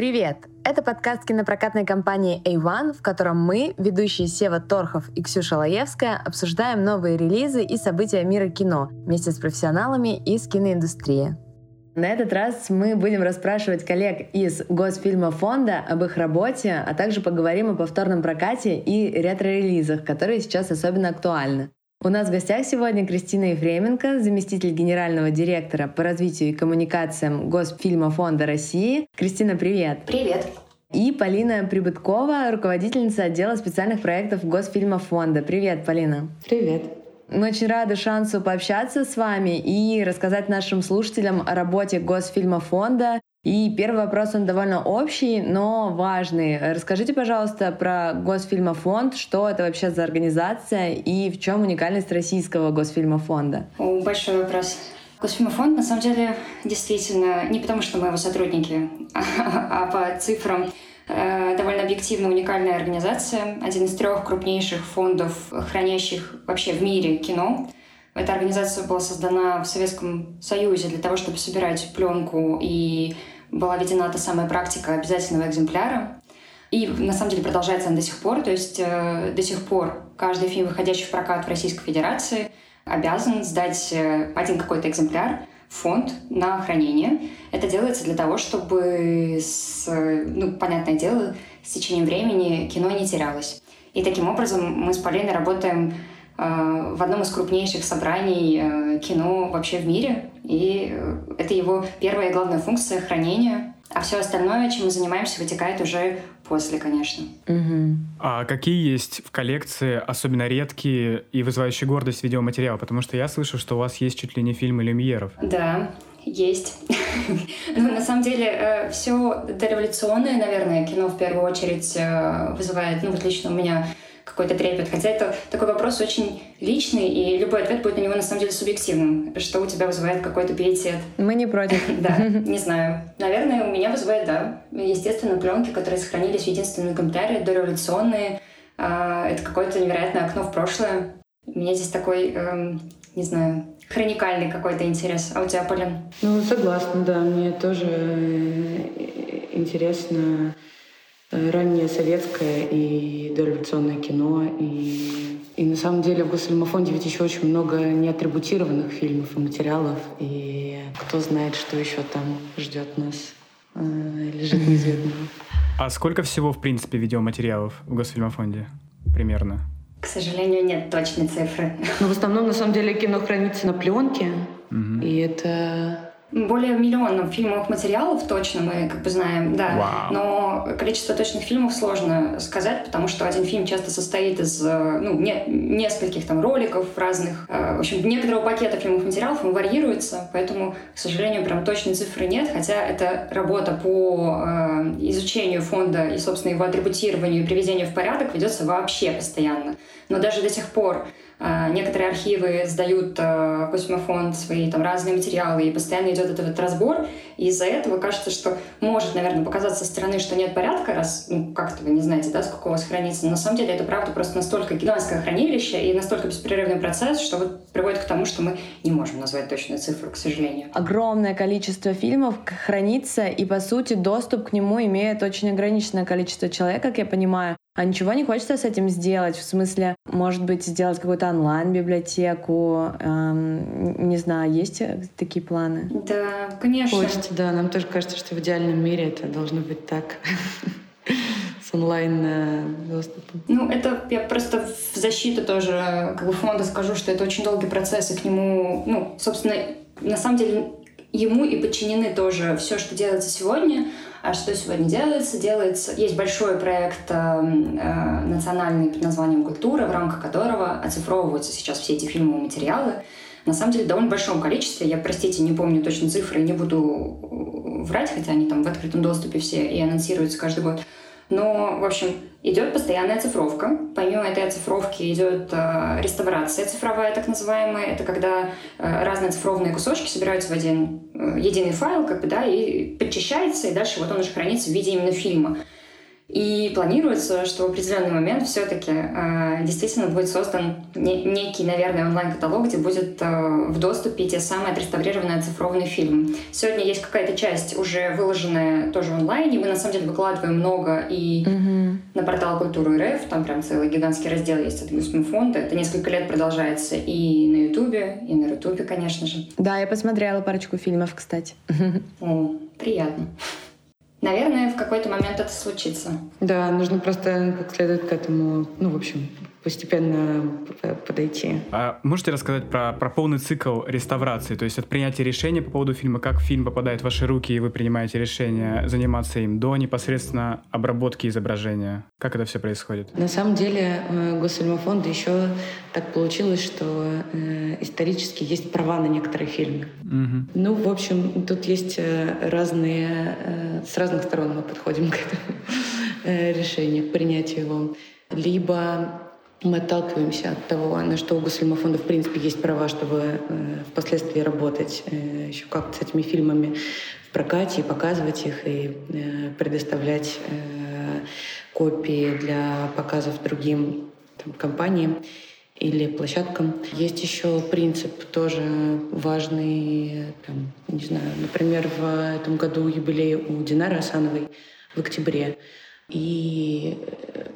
Привет! Это подкаст кинопрокатной компании A1, в котором мы, ведущие Сева Торхов и Ксюша Лаевская, обсуждаем новые релизы и события мира кино вместе с профессионалами из киноиндустрии. На этот раз мы будем расспрашивать коллег из Госфильма фонда об их работе, а также поговорим о повторном прокате и ретро-релизах, которые сейчас особенно актуальны. У нас в гостях сегодня Кристина Ефременко, заместитель генерального директора по развитию и коммуникациям Госфильма фонда России. Кристина, привет! Привет! И Полина Прибыткова, руководительница отдела специальных проектов Госфильма фонда. Привет, Полина! Привет! Мы очень рады шансу пообщаться с вами и рассказать нашим слушателям о работе Госфильма фонда и первый вопрос, он довольно общий, но важный. Расскажите, пожалуйста, про Госфильмофонд, что это вообще за организация и в чем уникальность российского Госфильмофонда? Большой вопрос. Госфильмофонд, на самом деле, действительно, не потому что мы его сотрудники, а, а по цифрам, э, довольно объективно уникальная организация, один из трех крупнейших фондов, хранящих вообще в мире кино. Эта организация была создана в Советском Союзе для того, чтобы собирать пленку, и была введена та самая практика обязательного экземпляра. И на самом деле продолжается она до сих пор. То есть э, до сих пор каждый фильм, выходящий в прокат в Российской Федерации, обязан сдать э, один какой-то экземпляр в фонд на хранение. Это делается для того, чтобы, с, ну, понятное дело, с течением времени кино не терялось. И таким образом мы с Полиной работаем в одном из крупнейших собраний э, кино вообще в мире. И э, это его первая и главная функция — хранения. А все остальное, чем мы занимаемся, вытекает уже после, конечно. Угу. А какие есть в коллекции особенно редкие и вызывающие гордость видеоматериалы? Потому что я слышу, что у вас есть чуть ли не фильмы Люмьеров. Да, есть. ну, на самом деле, все дореволюционное, наверное, кино в первую очередь вызывает, ну, вот лично у меня какой-то трепет. Хотя это такой вопрос очень личный, и любой ответ будет на него на самом деле субъективным. Что у тебя вызывает какой-то пиетет? Мы не против. Да, не знаю. Наверное, у меня вызывает, да. Естественно, пленки, которые сохранились в единственном экземпляре, дореволюционные. А, это какое-то невероятное окно в прошлое. У меня здесь такой, эм, не знаю, хроникальный какой-то интерес. А у тебя, Полин? Ну, согласна, да. Мне тоже э, интересно раннее советское и дореволюционное кино. И, и на самом деле в Госфильмофонде ведь еще очень много неатрибутированных фильмов и материалов. И кто знает, что еще там ждет нас, э, лежит неизведанного. А сколько всего, в принципе, видеоматериалов в Госфильмофонде? Примерно. К сожалению, нет точной цифры. Но в основном, на самом деле, кино хранится на пленке. Угу. И это более миллиона фильмовых материалов точно мы как бы знаем, да. Wow. Но количество точных фильмов сложно сказать, потому что один фильм часто состоит из э, ну, не, нескольких там роликов разных. Э, в общем, некоторого пакета фильмовых материалов он варьируется, поэтому, к сожалению, прям точной цифры нет, хотя это работа по э, изучению фонда и, собственно, его атрибутированию и приведению в порядок ведется вообще постоянно. Но даже до сих пор а, некоторые архивы сдают в Космофонд свои там разные материалы, и постоянно идет этот вот разбор. И из-за этого кажется, что может, наверное, показаться со стороны, что нет порядка, раз, ну, как-то вы не знаете, да, сколько у вас хранится. Но на самом деле это правда просто настолько гигантское хранилище и настолько беспрерывный процесс, что вот приводит к тому, что мы не можем назвать точную цифру, к сожалению. Огромное количество фильмов хранится, и, по сути, доступ к нему имеет очень ограниченное количество человек, как я понимаю. А ничего не хочется с этим сделать? В смысле, может быть, сделать какую-то онлайн-библиотеку? Эм, не знаю, есть такие планы? Да, конечно. Хочется, да. Нам тоже кажется, что в идеальном мире это должно быть так. С онлайн-доступом. Ну, это я просто в защиту тоже как бы фонда скажу, что это очень долгий процесс, и к нему, ну, собственно, на самом деле ему и подчинены тоже все, что делается сегодня, а что сегодня делается? Делается... Есть большой проект э, э, национальный под названием «Культура», в рамках которого оцифровываются сейчас все эти фильмовые материалы. На самом деле в довольно большом количестве. Я, простите, не помню точно цифры не буду врать, хотя они там в открытом доступе все и анонсируются каждый год. Но, в общем, идет постоянная оцифровка. Помимо этой оцифровки идет э, реставрация цифровая, так называемая. Это когда э, разные цифровные кусочки собираются в один э, единый файл, как бы, да, и подчищается, и дальше вот он уже хранится в виде именно фильма. И планируется, что в определенный момент все-таки э, действительно будет создан не, некий, наверное, онлайн-каталог, где будет э, в доступе те самые отреставрированные оцифрованные фильмы. Сегодня есть какая-то часть уже выложенная тоже в онлайне. Мы на самом деле выкладываем много и mm-hmm. на портал Культуры РФ, там прям целый гигантский раздел есть от Гусмин фонда. Это несколько лет продолжается и на Ютубе, и на Рутубе, конечно же. Да, я посмотрела парочку фильмов, кстати. О, приятно. Наверное, в какой-то момент это случится. Да, нужно просто как следует к этому, ну, в общем, постепенно подойти. А можете рассказать про, про полный цикл реставрации? То есть от принятия решения по поводу фильма, как фильм попадает в ваши руки, и вы принимаете решение заниматься им, до непосредственно обработки изображения? Как это все происходит? На самом деле э, Госфильмофонда еще так получилось, что э, исторически есть права на некоторые фильмы. Угу. Ну, в общем, тут есть э, разные... Э, с разных сторон мы подходим к этому э, решению, к принятию его. Либо мы отталкиваемся от того, на что у Госфильмофонда в принципе есть права, чтобы э, впоследствии работать э, еще как-то с этими фильмами в прокате, и показывать их, и э, предоставлять э, копии для показов другим там, компаниям или площадкам. Есть еще принцип тоже важный, там, не знаю, например, в этом году юбилей у Динары Асановой в октябре. И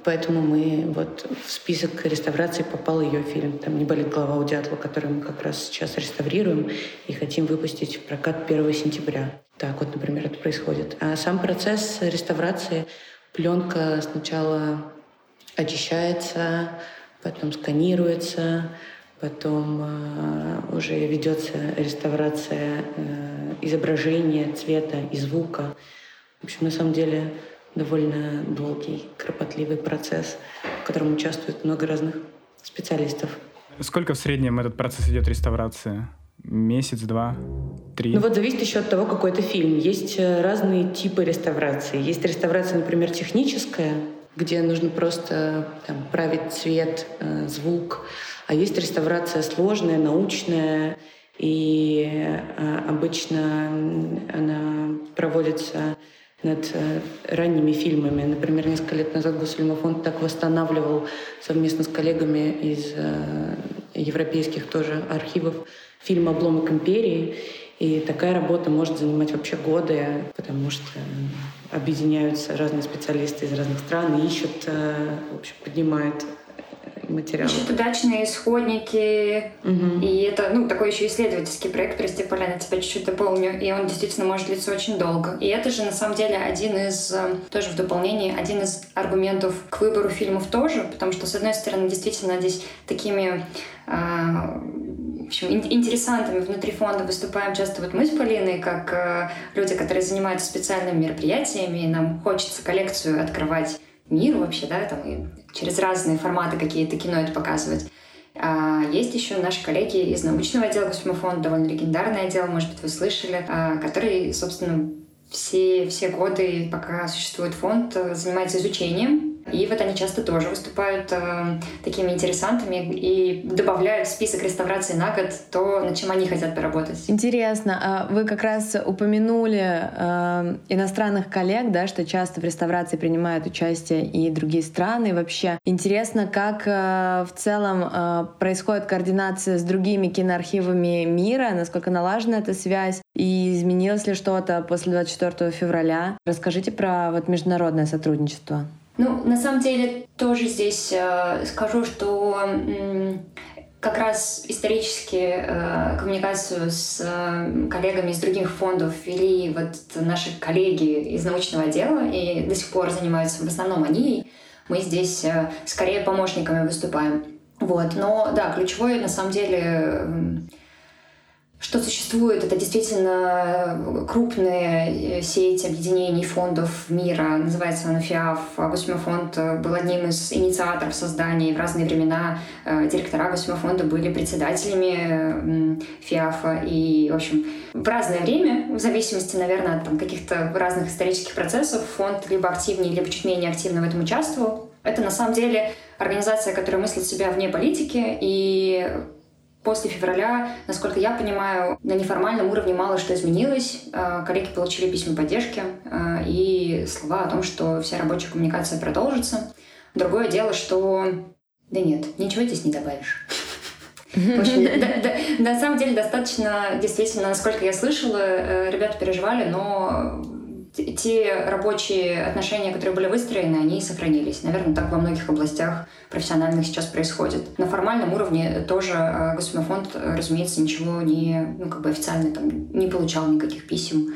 поэтому мы вот в список реставрации попал ее фильм. Там «Не болит голова у дятла», который мы как раз сейчас реставрируем и хотим выпустить в прокат 1 сентября. Так вот, например, это происходит. А сам процесс реставрации, пленка сначала очищается, потом сканируется, потом э, уже ведется реставрация э, изображения, цвета и звука. В общем, на самом деле довольно долгий, кропотливый процесс, в котором участвует много разных специалистов. Сколько в среднем этот процесс идет реставрации? Месяц, два, три? Ну вот зависит еще от того, какой это фильм. Есть э, разные типы реставрации. Есть реставрация, например, техническая, где нужно просто там, править цвет, э, звук. А есть реставрация сложная, научная, и э, обычно она проводится над э, ранними фильмами. Например, несколько лет назад Госфильмофонд так восстанавливал совместно с коллегами из э, европейских тоже архивов фильм «Обломок империи». И такая работа может занимать вообще годы, потому что объединяются разные специалисты из разных стран и ищут, э, в общем, поднимают материалы. Ищут удачные исходники. Угу. И это, ну, такой еще исследовательский проект, прости, Поляна, тебя чуть-чуть дополню. И он действительно может длиться очень долго. И это же, на самом деле, один из, э, тоже в дополнение, один из аргументов к выбору фильмов тоже, потому что, с одной стороны, действительно здесь такими а, в общем, интересантами внутри фонда выступаем часто вот мы с Полиной, как э, люди, которые занимаются специальными мероприятиями, и нам хочется коллекцию открывать миру вообще, да, там, и через разные форматы какие-то кино это показывать. А есть еще наши коллеги из научного отдела Космофонда, довольно легендарный отдел, может быть, вы слышали, а, который, собственно, все, все годы, пока существует фонд, занимается изучением и вот они часто тоже выступают э, такими интересантами и добавляют в список реставрации на год то, над чем они хотят поработать. Интересно. А вы как раз упомянули э, иностранных коллег, да, что часто в реставрации принимают участие и другие страны. Вообще интересно, как э, в целом э, происходит координация с другими киноархивами мира, насколько налажена эта связь и изменилось ли что-то после 24 февраля. Расскажите про вот международное сотрудничество. Ну, на самом деле, тоже здесь э, скажу, что э, как раз исторически э, коммуникацию с э, коллегами из других фондов вели вот наши коллеги из научного отдела, и до сих пор занимаются в основном они. Мы здесь э, скорее помощниками выступаем. Вот. Но да, ключевое на самом деле э, что существует. Это действительно крупные э, сеть объединений фондов мира. Называется она ФИАФ. Госмофонд э, был одним из инициаторов создания. В разные времена э, директора Госмофонда были председателями ФИАФа. И, в общем, в разное время, в зависимости, наверное, от каких-то разных исторических процессов, фонд либо активнее, либо чуть менее активно в этом участвовал. Это, на самом деле, организация, которая мыслит себя вне политики и После февраля, насколько я понимаю, на неформальном уровне мало что изменилось. Э, коллеги получили письма поддержки э, и слова о том, что вся рабочая коммуникация продолжится. Другое дело, что... Да нет, ничего здесь не добавишь. В общем, на самом деле достаточно, действительно, насколько я слышала, э, ребята переживали, но те рабочие отношения, которые были выстроены, они сохранились. Наверное, так во многих областях профессиональных сейчас происходит. На формальном уровне тоже э, Госфильмофонд, разумеется, ничего не, ну, как бы официально там не получал никаких писем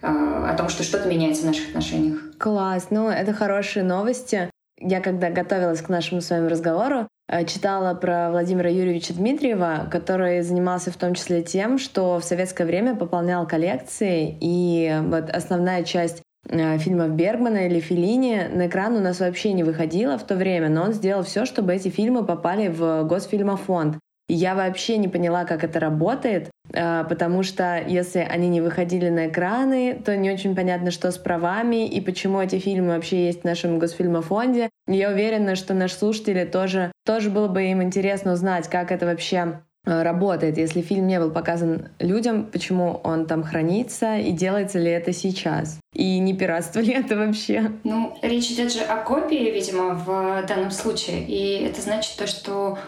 э, о том, что что-то меняется в наших отношениях. Класс, ну это хорошие новости. Я когда готовилась к нашему с вами разговору, э, читала про Владимира Юрьевича Дмитриева, который занимался в том числе тем, что в советское время пополнял коллекции, и вот основная часть э, фильмов Бергмана или Филини на экран у нас вообще не выходила в то время, но он сделал все, чтобы эти фильмы попали в Госфильмофонд. Я вообще не поняла, как это работает, а, потому что если они не выходили на экраны, то не очень понятно, что с правами и почему эти фильмы вообще есть в нашем Госфильмофонде. Я уверена, что наши слушатели тоже, тоже было бы им интересно узнать, как это вообще а, работает, если фильм не был показан людям, почему он там хранится и делается ли это сейчас. И не пиратство ли это вообще? Ну, речь идет же о копии, видимо, в данном случае. И это значит то, что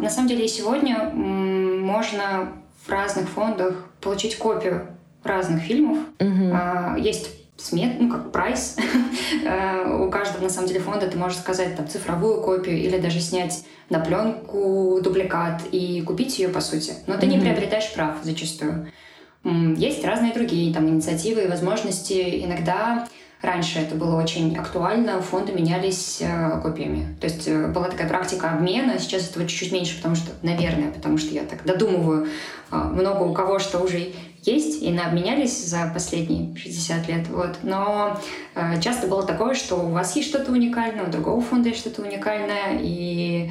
на самом деле и сегодня можно в разных фондах получить копию разных фильмов. Угу. Есть смет, ну как прайс. А, у каждого на самом деле фонда ты можешь сказать там цифровую копию или даже снять на пленку дубликат и купить ее по сути. Но ты не приобретаешь прав зачастую. Есть разные другие там инициативы и возможности. Иногда Раньше это было очень актуально, фонды менялись э, копиями. То есть э, была такая практика обмена, сейчас этого чуть-чуть меньше, потому что, наверное, потому что я так додумываю, э, много у кого что уже есть, и на обменялись за последние 60 лет. Вот. Но часто было такое, что у вас есть что-то уникальное, у другого фонда есть что-то уникальное, и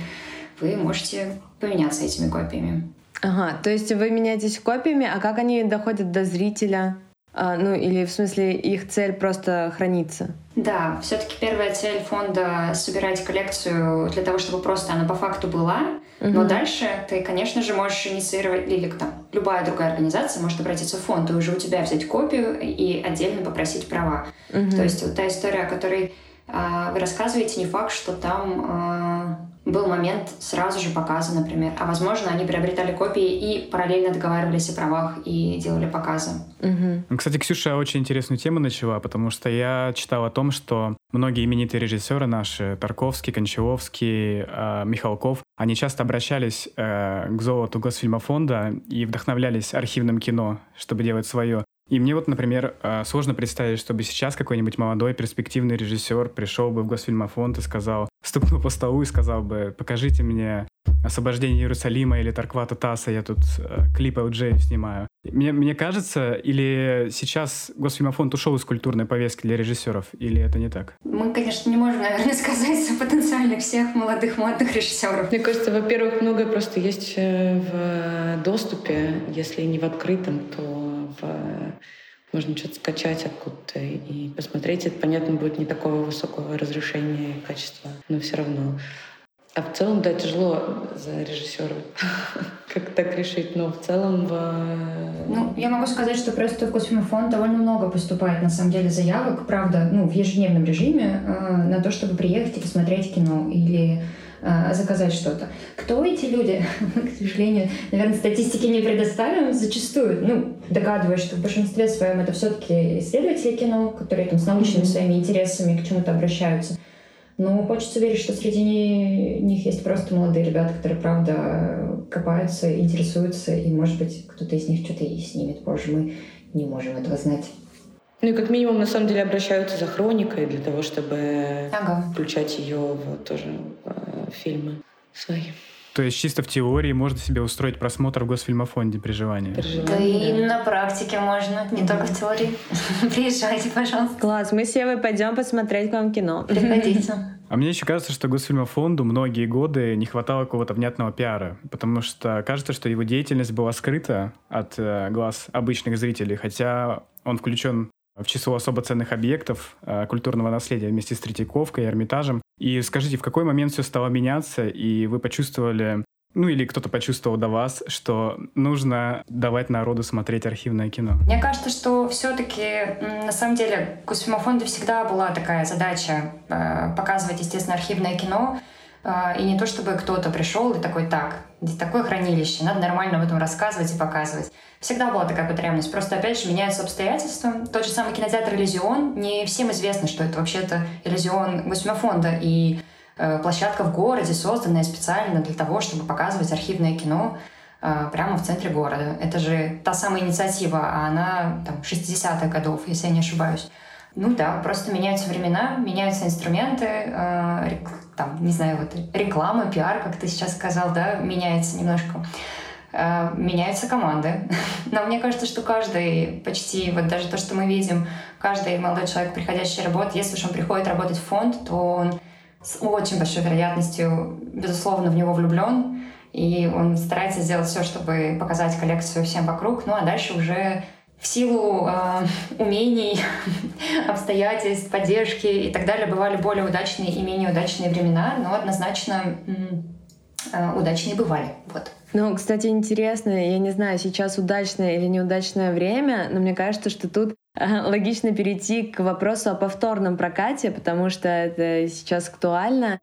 вы можете поменяться этими копиями. Ага, то есть вы меняетесь копиями, а как они доходят до зрителя? А, ну или в смысле их цель просто храниться? Да, все-таки первая цель фонда собирать коллекцию для того, чтобы просто она по факту была. Угу. Но дальше ты, конечно же, можешь инициировать, или там, любая другая организация может обратиться в фонд и уже у тебя взять копию и отдельно попросить права. Угу. То есть вот та история, о которой э, вы рассказываете, не факт, что там э, был момент сразу же показа, например. А возможно, они приобретали копии и параллельно договаривались о правах и делали показы. Угу. Кстати, Ксюша очень интересную тему начала, потому что я читал о том, что многие именитые режиссеры наши, Тарковский, Кончаловский, э, Михалков, они часто обращались э, к золоту Госфильмофонда и вдохновлялись архивным кино, чтобы делать свое. И мне вот, например, э, сложно представить, чтобы сейчас какой-нибудь молодой перспективный режиссер пришел бы в Госфильмофонд и сказал, стукнул по столу и сказал бы, покажите мне «Освобождение Иерусалима» или «Тарквата Таса», я тут э, клип LJ снимаю. Мне, мне кажется, или сейчас Госфильмофонд ушел из культурной повестки для режиссеров, или это не так? Мы, конечно, не можем, наверное, сказать за потенциальных всех молодых молодых режиссеров. Мне кажется, во-первых, многое просто есть э, в доступе, если не в открытом, то в можно что-то скачать откуда-то и посмотреть. Это, понятно, будет не такого высокого разрешения и качества, но все равно. А в целом, да, тяжело за режиссера как так решить, но в целом... В... Ну, я могу сказать, что просто в Космофонд довольно много поступает, на самом деле, заявок, правда, ну, в ежедневном режиме э, на то, чтобы приехать и посмотреть кино или э, заказать что-то. Кто эти люди? Мы, к сожалению, наверное, статистики не предоставим зачастую. Ну, догадываюсь, что в большинстве своем это все-таки исследователи кино, которые там с научными своими интересами к чему-то обращаются. Но хочется верить, что среди них есть просто молодые ребята, которые, правда, копаются, интересуются, и, может быть, кто-то из них что-то и снимет позже. Мы не можем этого знать. Ну и как минимум, на самом деле, обращаются за хроникой для того, чтобы ага. включать ее в тоже в фильмы свои. То есть чисто в теории можно себе устроить просмотр в Госфильмофонде при желании? При желании. Да и на практике можно, не только в теории. Приезжайте, пожалуйста. Класс, мы с Евой пойдем посмотреть к вам кино. Приходите. А мне еще кажется, что Госфильмофонду многие годы не хватало какого-то внятного пиара, потому что кажется, что его деятельность была скрыта от э, глаз обычных зрителей, хотя он включен в число особо ценных объектов э, культурного наследия вместе с Третьяковкой и Эрмитажем. И скажите, в какой момент все стало меняться, и вы почувствовали Ну или кто-то почувствовал до вас, что нужно давать народу смотреть архивное кино? Мне кажется, что все-таки на самом деле Госфильмофонду всегда была такая задача э, показывать, естественно, архивное кино. Э, и не то, чтобы кто-то пришел и такой, так, здесь такое хранилище, надо нормально об этом рассказывать и показывать. Всегда была такая потребность. Просто, опять же, меняются обстоятельства. Тот же самый кинотеатр «Иллюзион». Не всем известно, что это вообще-то «Иллюзион» Госфильмофонда. И Э, площадка в городе, созданная специально для того, чтобы показывать архивное кино э, прямо в центре города. Это же та самая инициатива, а она там 60-х годов, если я не ошибаюсь. Ну да, просто меняются времена, меняются инструменты, э, там, не знаю, вот реклама, пиар, как ты сейчас сказал, да, меняется немножко. Э, меняются команды. Но мне кажется, что каждый, почти вот даже то, что мы видим, каждый молодой человек, приходящий работать, если уж он приходит работать в фонд, то он с очень большой вероятностью, безусловно, в него влюблен, и он старается сделать все, чтобы показать коллекцию всем вокруг, ну а дальше уже в силу э, умений, обстоятельств, поддержки и так далее бывали более удачные и менее удачные времена, но однозначно э, удачные бывали. Вот. Ну, кстати, интересно, я не знаю, сейчас удачное или неудачное время, но мне кажется, что тут логично перейти к вопросу о повторном прокате, потому что это сейчас актуально.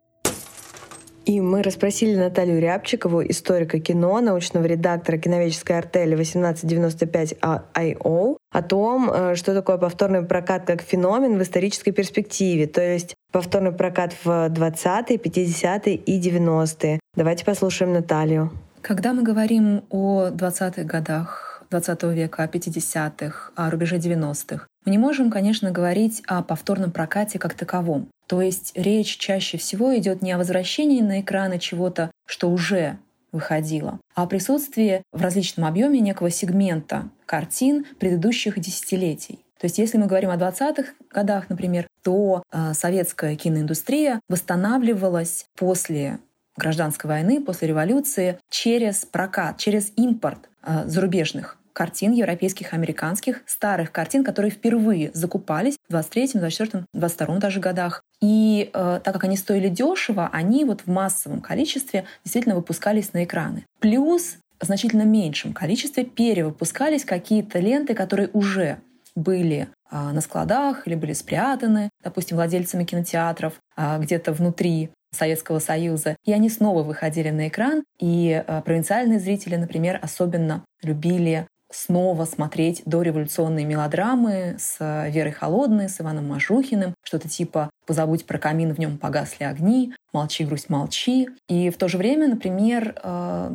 И мы расспросили Наталью Рябчикову, историка кино, научного редактора киноведческой артели 1895.io, о том, э, что такое повторный прокат как феномен в исторической перспективе, то есть повторный прокат в 20-е, 50-е и 90-е. Давайте послушаем Наталью. Когда мы говорим о 20-х годах XX века, о 50-х, о рубеже 90-х, мы не можем, конечно, говорить о повторном прокате как таковом. То есть речь чаще всего идет не о возвращении на экраны чего-то, что уже выходило, а о присутствии в различном объеме некого сегмента картин предыдущих десятилетий. То есть если мы говорим о 20-х годах, например, то э, советская киноиндустрия восстанавливалась после гражданской войны, после революции через прокат, через импорт э, зарубежных картин европейских, американских, старых картин, которые впервые закупались в 23-м, 24-м, 22-м даже годах. И э, так как они стоили дешево, они вот в массовом количестве действительно выпускались на экраны. Плюс в значительно меньшем количестве перевыпускались какие-то ленты, которые уже были э, на складах или были спрятаны, допустим, владельцами кинотеатров э, где-то внутри Советского Союза. И они снова выходили на экран, и э, провинциальные зрители, например, особенно любили снова смотреть дореволюционные мелодрамы с Верой Холодной, с Иваном Мажухиным, что-то типа «Позабудь про камин, в нем погасли огни», «Молчи, грусть, молчи». И в то же время, например, э,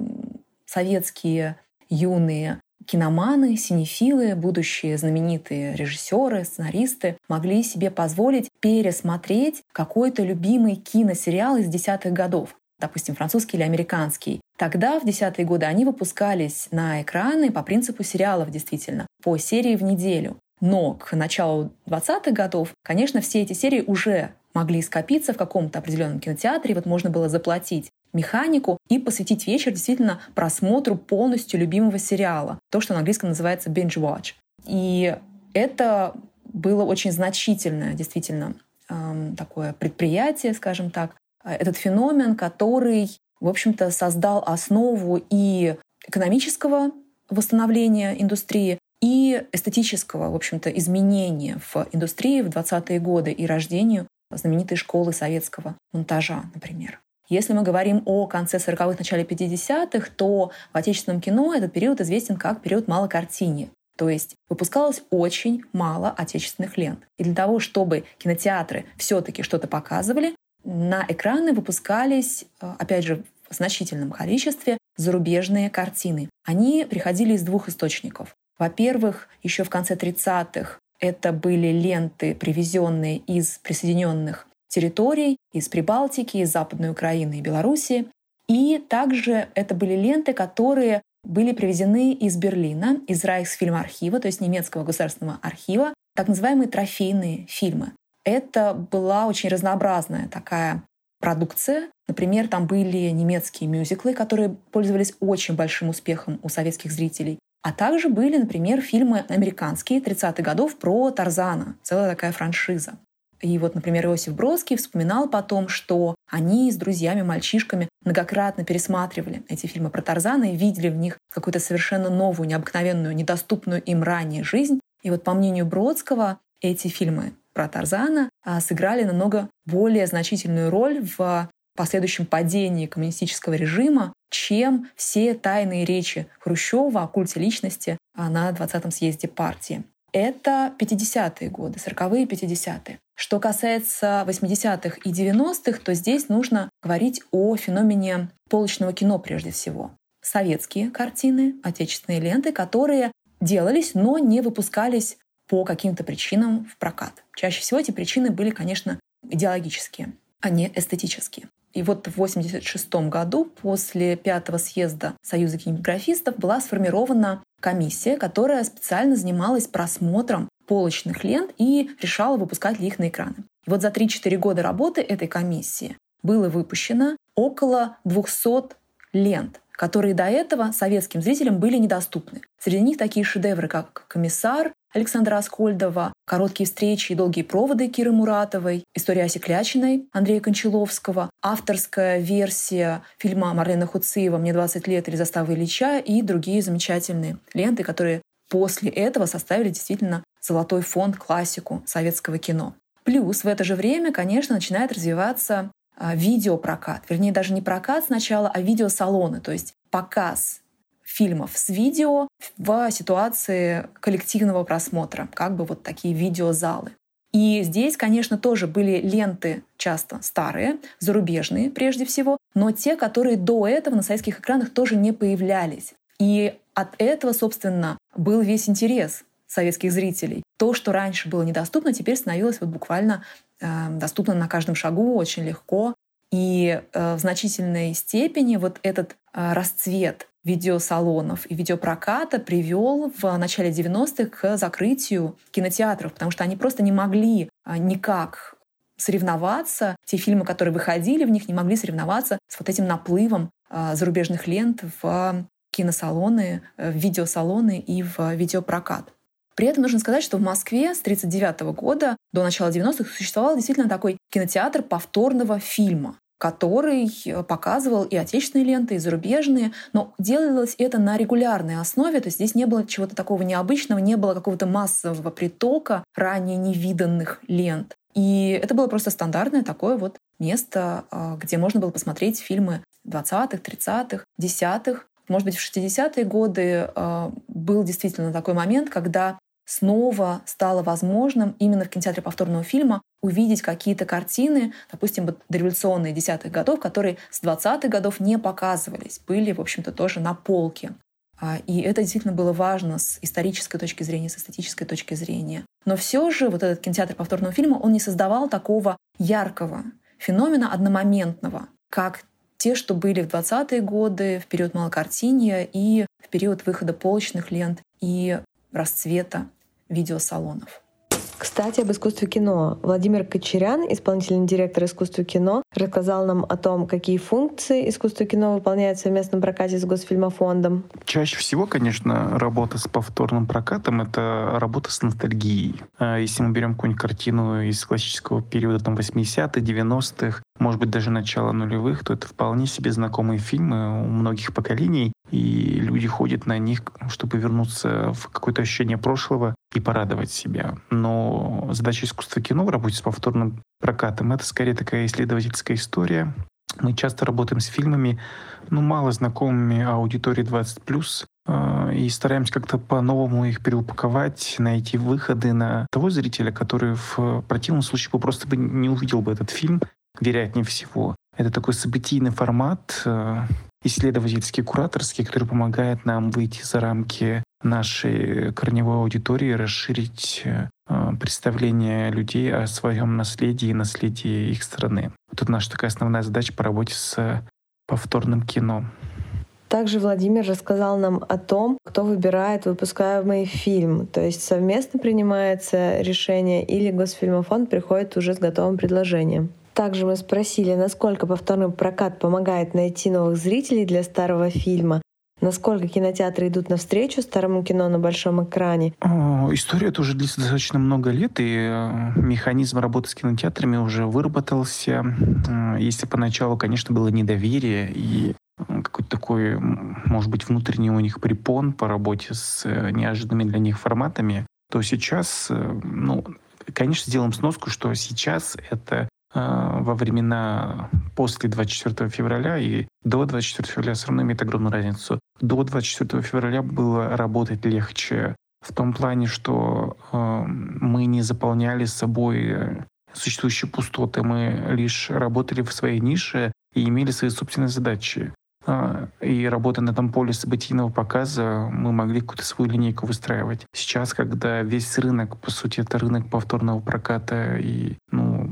советские юные киноманы, синефилы, будущие знаменитые режиссеры, сценаристы могли себе позволить пересмотреть какой-то любимый киносериал из десятых годов допустим, французский или американский. Тогда, в десятые годы, они выпускались на экраны по принципу сериалов, действительно, по серии в неделю. Но к началу 20-х годов, конечно, все эти серии уже могли скопиться в каком-то определенном кинотеатре, вот можно было заплатить механику и посвятить вечер действительно просмотру полностью любимого сериала. То, что на английском называется binge watch. И это было очень значительное, действительно, эм, такое предприятие, скажем так, этот феномен, который, в общем-то, создал основу и экономического восстановления индустрии, и эстетического, в общем-то, изменения в индустрии в 20-е годы и рождению знаменитой школы советского монтажа, например. Если мы говорим о конце 40-х, начале 50-х, то в отечественном кино этот период известен как период малокартиния. То есть выпускалось очень мало отечественных лент. И для того, чтобы кинотеатры все-таки что-то показывали, на экраны выпускались, э, опять же, в значительном количестве зарубежные картины. Они приходили из двух источников. Во-первых, еще в конце 30-х это были ленты, привезенные из присоединенных территорий, из Прибалтики, из Западной Украины и Белоруссии. И также это были ленты, которые были привезены из Берлина, из Райхсфильмархива, то есть немецкого государственного архива, так называемые трофейные фильмы это была очень разнообразная такая продукция. Например, там были немецкие мюзиклы, которые пользовались очень большим успехом у советских зрителей. А также были, например, фильмы американские 30-х годов про Тарзана, целая такая франшиза. И вот, например, Иосиф Бродский вспоминал потом, что они с друзьями-мальчишками многократно пересматривали эти фильмы про Тарзана и видели в них какую-то совершенно новую, необыкновенную, недоступную им ранее жизнь. И вот по мнению Бродского, эти фильмы про Тарзана а, сыграли намного более значительную роль в последующем падении коммунистического режима, чем все тайные речи Хрущева о культе личности а, на 20-м съезде партии. Это 50-е годы, 40-е 50-е. Что касается 80-х и 90-х, то здесь нужно говорить о феномене полочного кино прежде всего. Советские картины, отечественные ленты, которые делались, но не выпускались по каким-то причинам в прокат. Чаще всего эти причины были, конечно, идеологические, а не эстетические. И вот в 1986 году, после пятого съезда Союза кинематографистов, была сформирована комиссия, которая специально занималась просмотром полочных лент и решала, выпускать ли их на экраны. И вот за 3-4 года работы этой комиссии было выпущено около 200 лент, которые до этого советским зрителям были недоступны. Среди них такие шедевры, как «Комиссар», Александра Аскольдова, «Короткие встречи и долгие проводы» Киры Муратовой, «История Осеклячиной» Андрея Кончаловского, авторская версия фильма Марлена Хуциева «Мне 20 лет» или «Застава Ильича» и другие замечательные ленты, которые после этого составили действительно золотой фонд, классику советского кино. Плюс в это же время, конечно, начинает развиваться а, видеопрокат. Вернее, даже не прокат сначала, а видеосалоны, то есть показ фильмов с видео в ситуации коллективного просмотра, как бы вот такие видеозалы. И здесь, конечно, тоже были ленты часто старые, зарубежные прежде всего, но те, которые до этого на советских экранах тоже не появлялись. И от этого, собственно, был весь интерес советских зрителей. То, что раньше было недоступно, теперь становилось вот буквально э, доступно на каждом шагу, очень легко. И э, в значительной степени вот этот э, расцвет видеосалонов и видеопроката привел в начале 90-х к закрытию кинотеатров, потому что они просто не могли а, никак соревноваться. Те фильмы, которые выходили в них, не могли соревноваться с вот этим наплывом а, зарубежных лент в киносалоны, в видеосалоны и в видеопрокат. При этом нужно сказать, что в Москве с 1939 года до начала 90-х существовал действительно такой кинотеатр повторного фильма который э, показывал и отечественные ленты, и зарубежные, но делалось это на регулярной основе, то есть здесь не было чего-то такого необычного, не было какого-то массового притока ранее невиданных лент. И это было просто стандартное такое вот место, а, где можно было посмотреть фильмы 20-х, 30-х, 10-х. Может быть, в 60-е годы а, был действительно такой момент, когда снова стало возможным именно в кинотеатре повторного фильма увидеть какие-то картины, допустим, вот дореволюционные десятых годов, которые с 20-х годов не показывались, были, в общем-то, тоже на полке. А, и это действительно было важно с исторической точки зрения, с эстетической точки зрения. Но все же вот этот кинотеатр повторного фильма, он не создавал такого яркого феномена одномоментного, как те, что были в 20-е годы, в период малокартинья и в период выхода полочных лент и расцвета видеосалонов. Кстати, об искусстве кино. Владимир Кочерян, исполнительный директор искусства кино, рассказал нам о том, какие функции искусство кино выполняет в совместном прокате с Госфильмофондом. Чаще всего, конечно, работа с повторным прокатом — это работа с ностальгией. А если мы берем какую-нибудь картину из классического периода там, 80-х, 90-х, может быть, даже начала нулевых, то это вполне себе знакомые фильмы у многих поколений, и люди ходят на них, чтобы вернуться в какое-то ощущение прошлого и порадовать себя. Но задача искусства кино в работе с повторным прокатом — это скорее такая исследовательская история. Мы часто работаем с фильмами, ну, мало знакомыми аудитории 20+, э, и стараемся как-то по-новому их переупаковать, найти выходы на того зрителя, который в противном случае бы просто бы не увидел бы этот фильм, вероятнее всего. Это такой событийный формат, э, исследовательский, кураторский, который помогает нам выйти за рамки нашей корневой аудитории, расширить э, представление людей о своем наследии и наследии их страны. Тут наша такая основная задача по работе с повторным кино. Также Владимир рассказал нам о том, кто выбирает выпускаемый фильм. То есть совместно принимается решение или Госфильмофонд приходит уже с готовым предложением. Также мы спросили, насколько повторный прокат помогает найти новых зрителей для старого фильма. Насколько кинотеатры идут навстречу старому кино на большом экране? История это уже длится достаточно много лет, и э, механизм работы с кинотеатрами уже выработался. Если поначалу, конечно, было недоверие и какой-то такой, может быть, внутренний у них препон по работе с э, неожиданными для них форматами, то сейчас, э, ну, конечно, сделаем сноску, что сейчас это э, во времена после 24 февраля и до 24 февраля все равно имеет огромную разницу. До 24 февраля было работать легче в том плане, что э, мы не заполняли собой существующие пустоты, мы лишь работали в своей нише и имели свои собственные задачи. А, и работая на этом поле событийного показа, мы могли какую-то свою линейку выстраивать. Сейчас, когда весь рынок, по сути, это рынок повторного проката, и ну,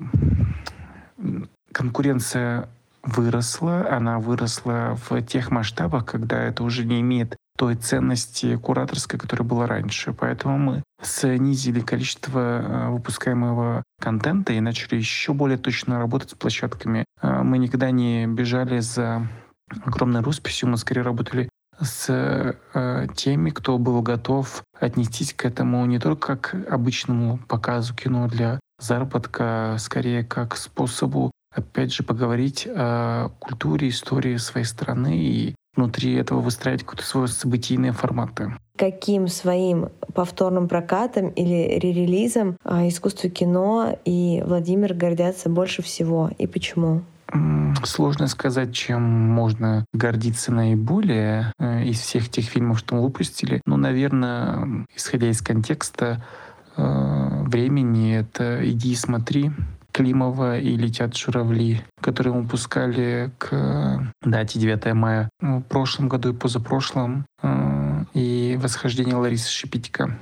конкуренция выросла, она выросла в тех масштабах, когда это уже не имеет той ценности кураторской, которая была раньше. Поэтому мы снизили количество а, выпускаемого контента и начали еще более точно работать с площадками. А, мы никогда не бежали за огромной росписью. Мы скорее работали с э, теми, кто был готов отнестись к этому не только как обычному показу кино для заработка, скорее как способу, опять же, поговорить о культуре, истории своей страны и внутри этого выстраивать какие-то свои событийные форматы. Каким своим повторным прокатом или ререлизом а, искусство кино и Владимир гордятся больше всего и почему? Сложно сказать, чем можно гордиться наиболее э, из всех тех фильмов, что мы выпустили. Ну, наверное, исходя из контекста э, времени, это «Иди и смотри», Климова и «Летят журавли», которые мы выпускали к дате 9 мая в прошлом году и позапрошлом, э, и «Восхождение Ларисы Шипитько».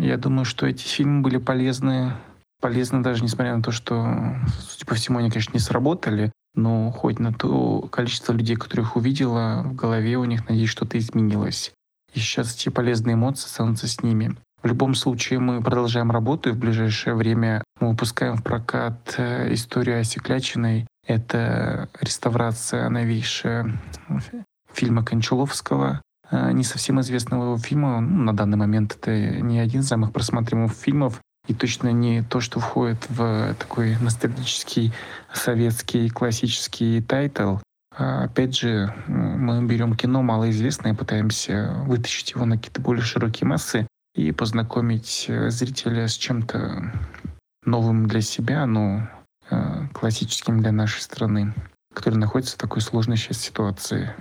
Я думаю, что эти фильмы были полезны полезно даже несмотря на то, что, судя по всему, они, конечно, не сработали, но хоть на то количество людей, которых увидела, в голове у них, надеюсь, что-то изменилось. И сейчас эти полезные эмоции останутся с ними. В любом случае мы продолжаем работу, и в ближайшее время мы выпускаем в прокат э, историю Осеклячиной. Это реставрация новейшая фильма Кончаловского, э, не совсем известного его фильма. Ну, на данный момент это не один из самых просматриваемых фильмов и точно не то, что входит в такой ностальгический советский классический title. А опять же, мы берем кино малоизвестное, пытаемся вытащить его на какие-то более широкие массы и познакомить э, зрителя с чем-то новым для себя, но э, классическим для нашей страны, который находится в такой сложной сейчас ситуации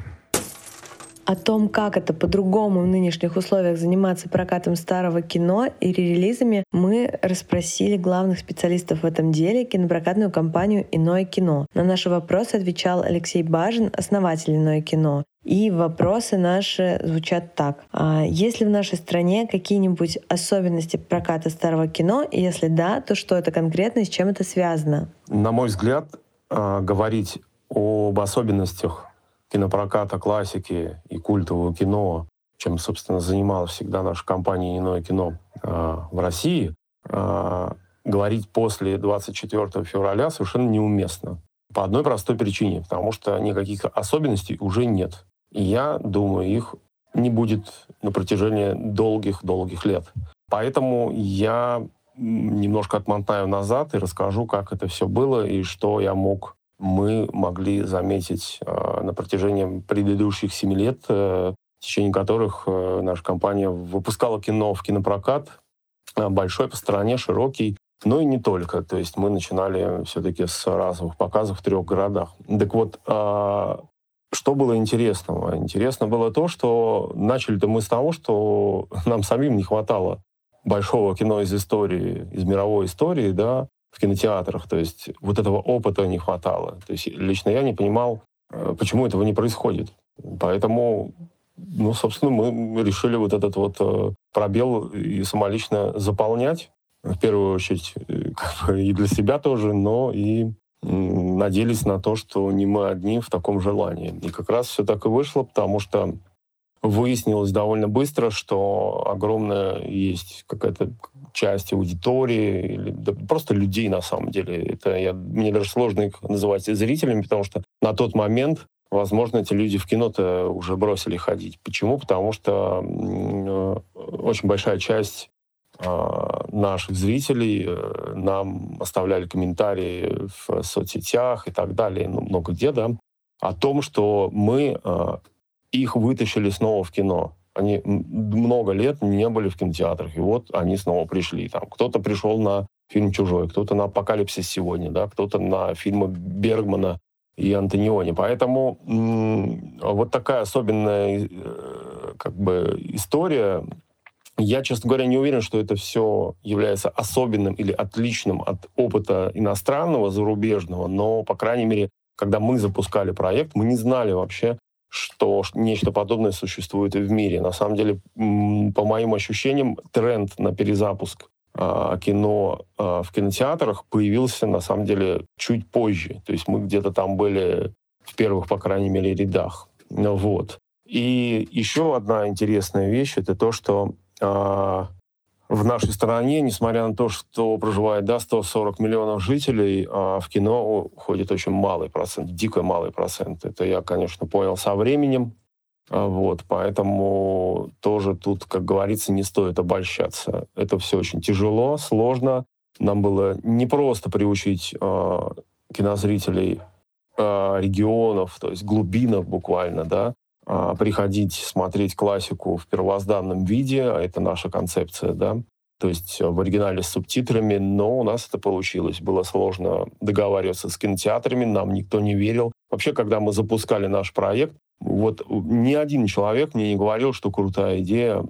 о том, как это по-другому в нынешних условиях заниматься прокатом старого кино и ререлизами, мы расспросили главных специалистов в этом деле кинопрокатную компанию «Иное кино». На наши вопросы отвечал Алексей Бажин, основатель «Иное кино». И вопросы наши звучат так. А есть ли в нашей стране какие-нибудь особенности проката старого кино? И если да, то что это конкретно и с чем это связано? На мой взгляд, а, говорить об особенностях кинопроката классики и культового кино, чем, собственно, занималась всегда наша компания «Иное кино» э, в России, э, говорить после 24 февраля совершенно неуместно. По одной простой причине, потому что никаких особенностей уже нет. И я думаю, их не будет на протяжении долгих-долгих лет. Поэтому я немножко отмотаю назад и расскажу, как это все было и что я мог мы могли заметить э, на протяжении предыдущих семи лет, э, в течение которых э, наша компания выпускала кино в кинопрокат, большой по стране, широкий, но и не только. То есть мы начинали все-таки с разовых показов в трех городах. Так вот, а, что было интересного? Интересно было то, что начали-то мы с того, что нам самим не хватало большого кино из истории, из мировой истории, да, в кинотеатрах. То есть вот этого опыта не хватало. То есть лично я не понимал, э, почему этого не происходит. Поэтому, ну, собственно, мы решили вот этот вот э, пробел и самолично заполнять. В первую очередь э, как бы и для себя тоже, но и надеялись на то, что не мы одни в таком желании. И как раз все так и вышло, потому что выяснилось довольно быстро, что огромная есть какая-то часть аудитории или да, просто людей на самом деле. Это я, мне даже сложно их называть зрителями, потому что на тот момент возможно, эти люди в кино-то уже бросили ходить. Почему? Потому что очень большая часть а, наших зрителей э, нам оставляли комментарии в соцсетях и так далее, ну, много где, да, о том, что мы а, их вытащили снова в кино. Они много лет не были в кинотеатрах, и вот они снова пришли. Там кто-то пришел на фильм «Чужой», кто-то на «Апокалипсис сегодня», да, кто-то на фильмы Бергмана и Антониони. Поэтому вот такая особенная э, как бы история. Я, честно говоря, не уверен, что это все является особенным или отличным от опыта иностранного, зарубежного, но, по крайней мере, когда мы запускали проект, мы не знали вообще, что нечто подобное существует и в мире. На самом деле, по моим ощущениям, тренд на перезапуск а, кино а, в кинотеатрах появился, на самом деле, чуть позже. То есть мы где-то там были в первых, по крайней мере, рядах. Вот. И еще одна интересная вещь — это то, что э, в нашей стране, несмотря на то, что проживает да, 140 миллионов жителей, э, в кино уходит очень малый процент, дико малый процент. Это я, конечно, понял со временем. А, вот, поэтому тоже тут, как говорится, не стоит обольщаться. Это все очень тяжело, сложно. Нам было непросто приучить э, кинозрителей э, регионов, то есть глубинов буквально, да, приходить смотреть классику в первозданном виде, а это наша концепция, да, то есть в оригинале с субтитрами, но у нас это получилось. Было сложно договариваться с кинотеатрами, нам никто не верил. Вообще, когда мы запускали наш проект, вот ни один человек мне не говорил, что крутая идея,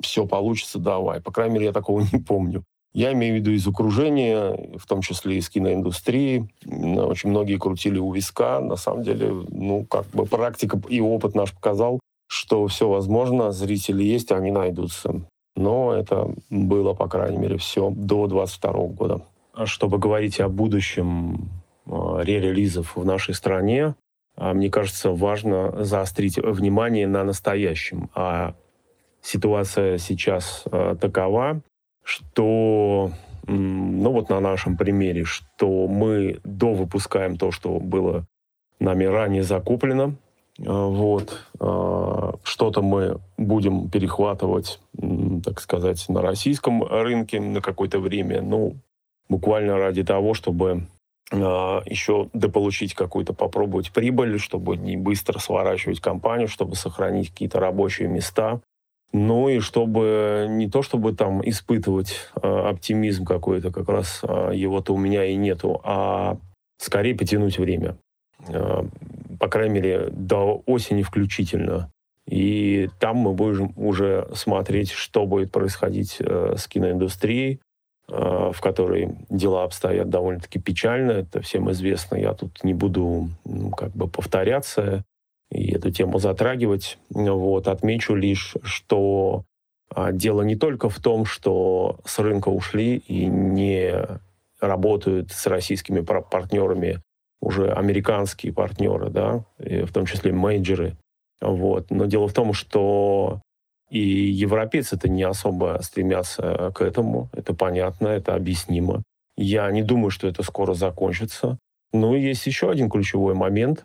все получится, давай. По крайней мере, я такого не помню. Я имею в виду из окружения, в том числе из киноиндустрии. Очень многие крутили у виска. На самом деле, ну, как бы практика и опыт наш показал, что все возможно, зрители есть, они найдутся. Но это было, по крайней мере, все до 22 года. А чтобы говорить о будущем э, ререлизов в нашей стране, а, мне кажется, важно заострить внимание на настоящем. А ситуация сейчас а, такова, что, ну вот на нашем примере, что мы довыпускаем то, что было нами ранее закуплено, а, вот. Что-то мы будем перехватывать, так сказать, на российском рынке на какое-то время, ну, буквально ради того, чтобы а, еще дополучить какую-то, попробовать прибыль, чтобы не быстро сворачивать компанию, чтобы сохранить какие-то рабочие места. Ну и чтобы не то, чтобы там испытывать э, оптимизм какой-то, как раз э, его-то у меня и нету, а скорее потянуть время. Э, по крайней мере, до осени включительно. И там мы будем уже смотреть, что будет происходить э, с киноиндустрией, Э, в которой дела обстоят довольно-таки печально. Это всем известно. Я тут не буду ну, как бы повторяться и эту тему затрагивать. Вот. Отмечу лишь, что а, дело не только в том, что с рынка ушли и не работают с российскими партнерами уже американские партнеры, да, в том числе менеджеры. Вот. Но дело в том, что и европейцы-то не особо стремятся к этому. Это понятно, это объяснимо. Я не думаю, что это скоро закончится. Но есть еще один ключевой момент.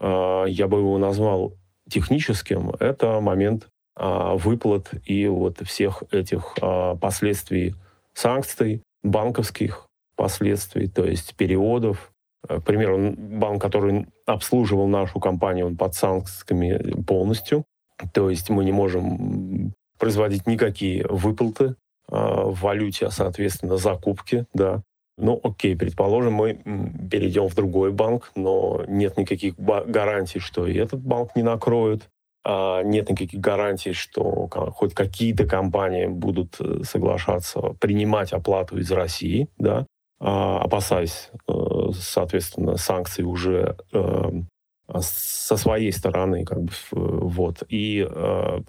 А, я бы его назвал техническим. Это момент а, выплат и вот всех этих а, последствий санкций, банковских последствий, то есть переводов. К примеру, банк, который обслуживал нашу компанию, он под санкциями полностью. То есть мы не можем производить никакие выплаты в валюте, а, соответственно, закупки, да. Ну, окей, предположим, мы перейдем в другой банк, но нет никаких гарантий, что и этот банк не накроют, а нет никаких гарантий, что хоть какие-то компании будут э, соглашаться принимать оплату из России, да, а, опасаясь, э, соответственно, санкций уже э, а, со своей стороны, как бы, вот. И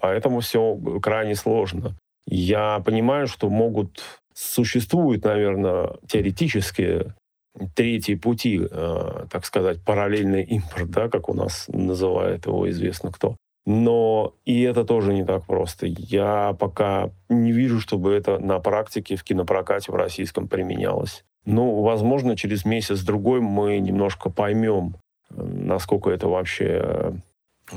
поэтому все крайне сложно. Я понимаю, что могут существуют, наверное, теоретически третьи пути, э, так сказать, параллельный импорт, да, как у нас называет его известно кто. Но и это тоже не так просто. Я пока не вижу, чтобы это на практике в кинопрокате в российском применялось. Ну, возможно, через месяц-другой мы немножко поймем, насколько это вообще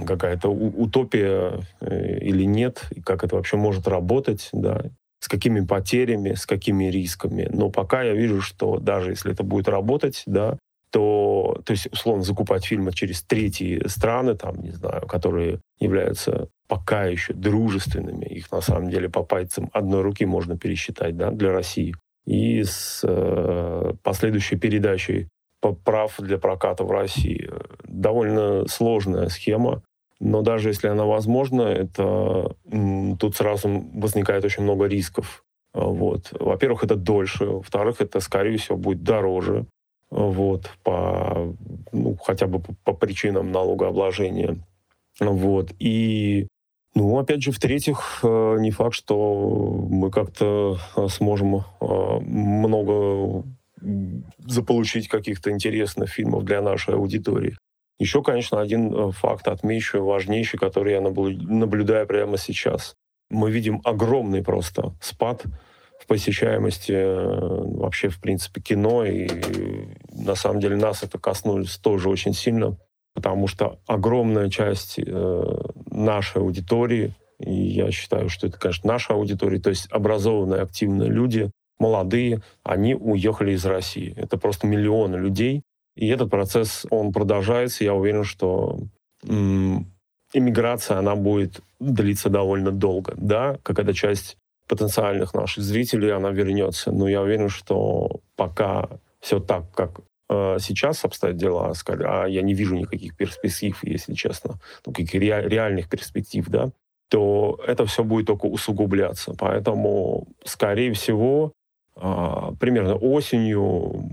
какая-то утопия или нет, и как это вообще может работать, да, с какими потерями, с какими рисками. Но пока я вижу, что даже если это будет работать, да, то, то есть, условно, закупать фильмы через третьи страны, там, не знаю, которые являются пока еще дружественными, их на самом деле по пальцам одной руки можно пересчитать, да, для России. И с э, последующей передачей прав для проката в России. Довольно сложная схема, но даже если она возможна, это тут сразу возникает очень много рисков. Вот. Во-первых, это дольше. Во-вторых, это, скорее всего, будет дороже. Вот, по, ну, хотя бы по, по причинам налогообложения. Вот. И, ну, опять же, в-третьих, э, не факт, что мы как-то э, сможем э, много заполучить каких-то интересных фильмов для нашей аудитории. Еще, конечно, один э, факт отмечу, важнейший, который я наблюдаю прямо сейчас. Мы видим огромный просто спад в посещаемости э, вообще, в принципе, кино. И на самом деле нас это коснулось тоже очень сильно, потому что огромная часть э, нашей аудитории, и я считаю, что это, конечно, наша аудитория, то есть образованные, активные люди, молодые, они уехали из России. Это просто миллионы людей, и этот процесс, он продолжается. Я уверен, что иммиграция, она будет длиться довольно долго. Да, какая-то часть потенциальных наших зрителей, она вернется. Но я уверен, что пока все так, как э, сейчас обстоят дела, а я не вижу никаких перспектив, если честно, ну, каких ре, реальных перспектив, да, то это все будет только усугубляться. Поэтому, скорее всего, э, примерно осенью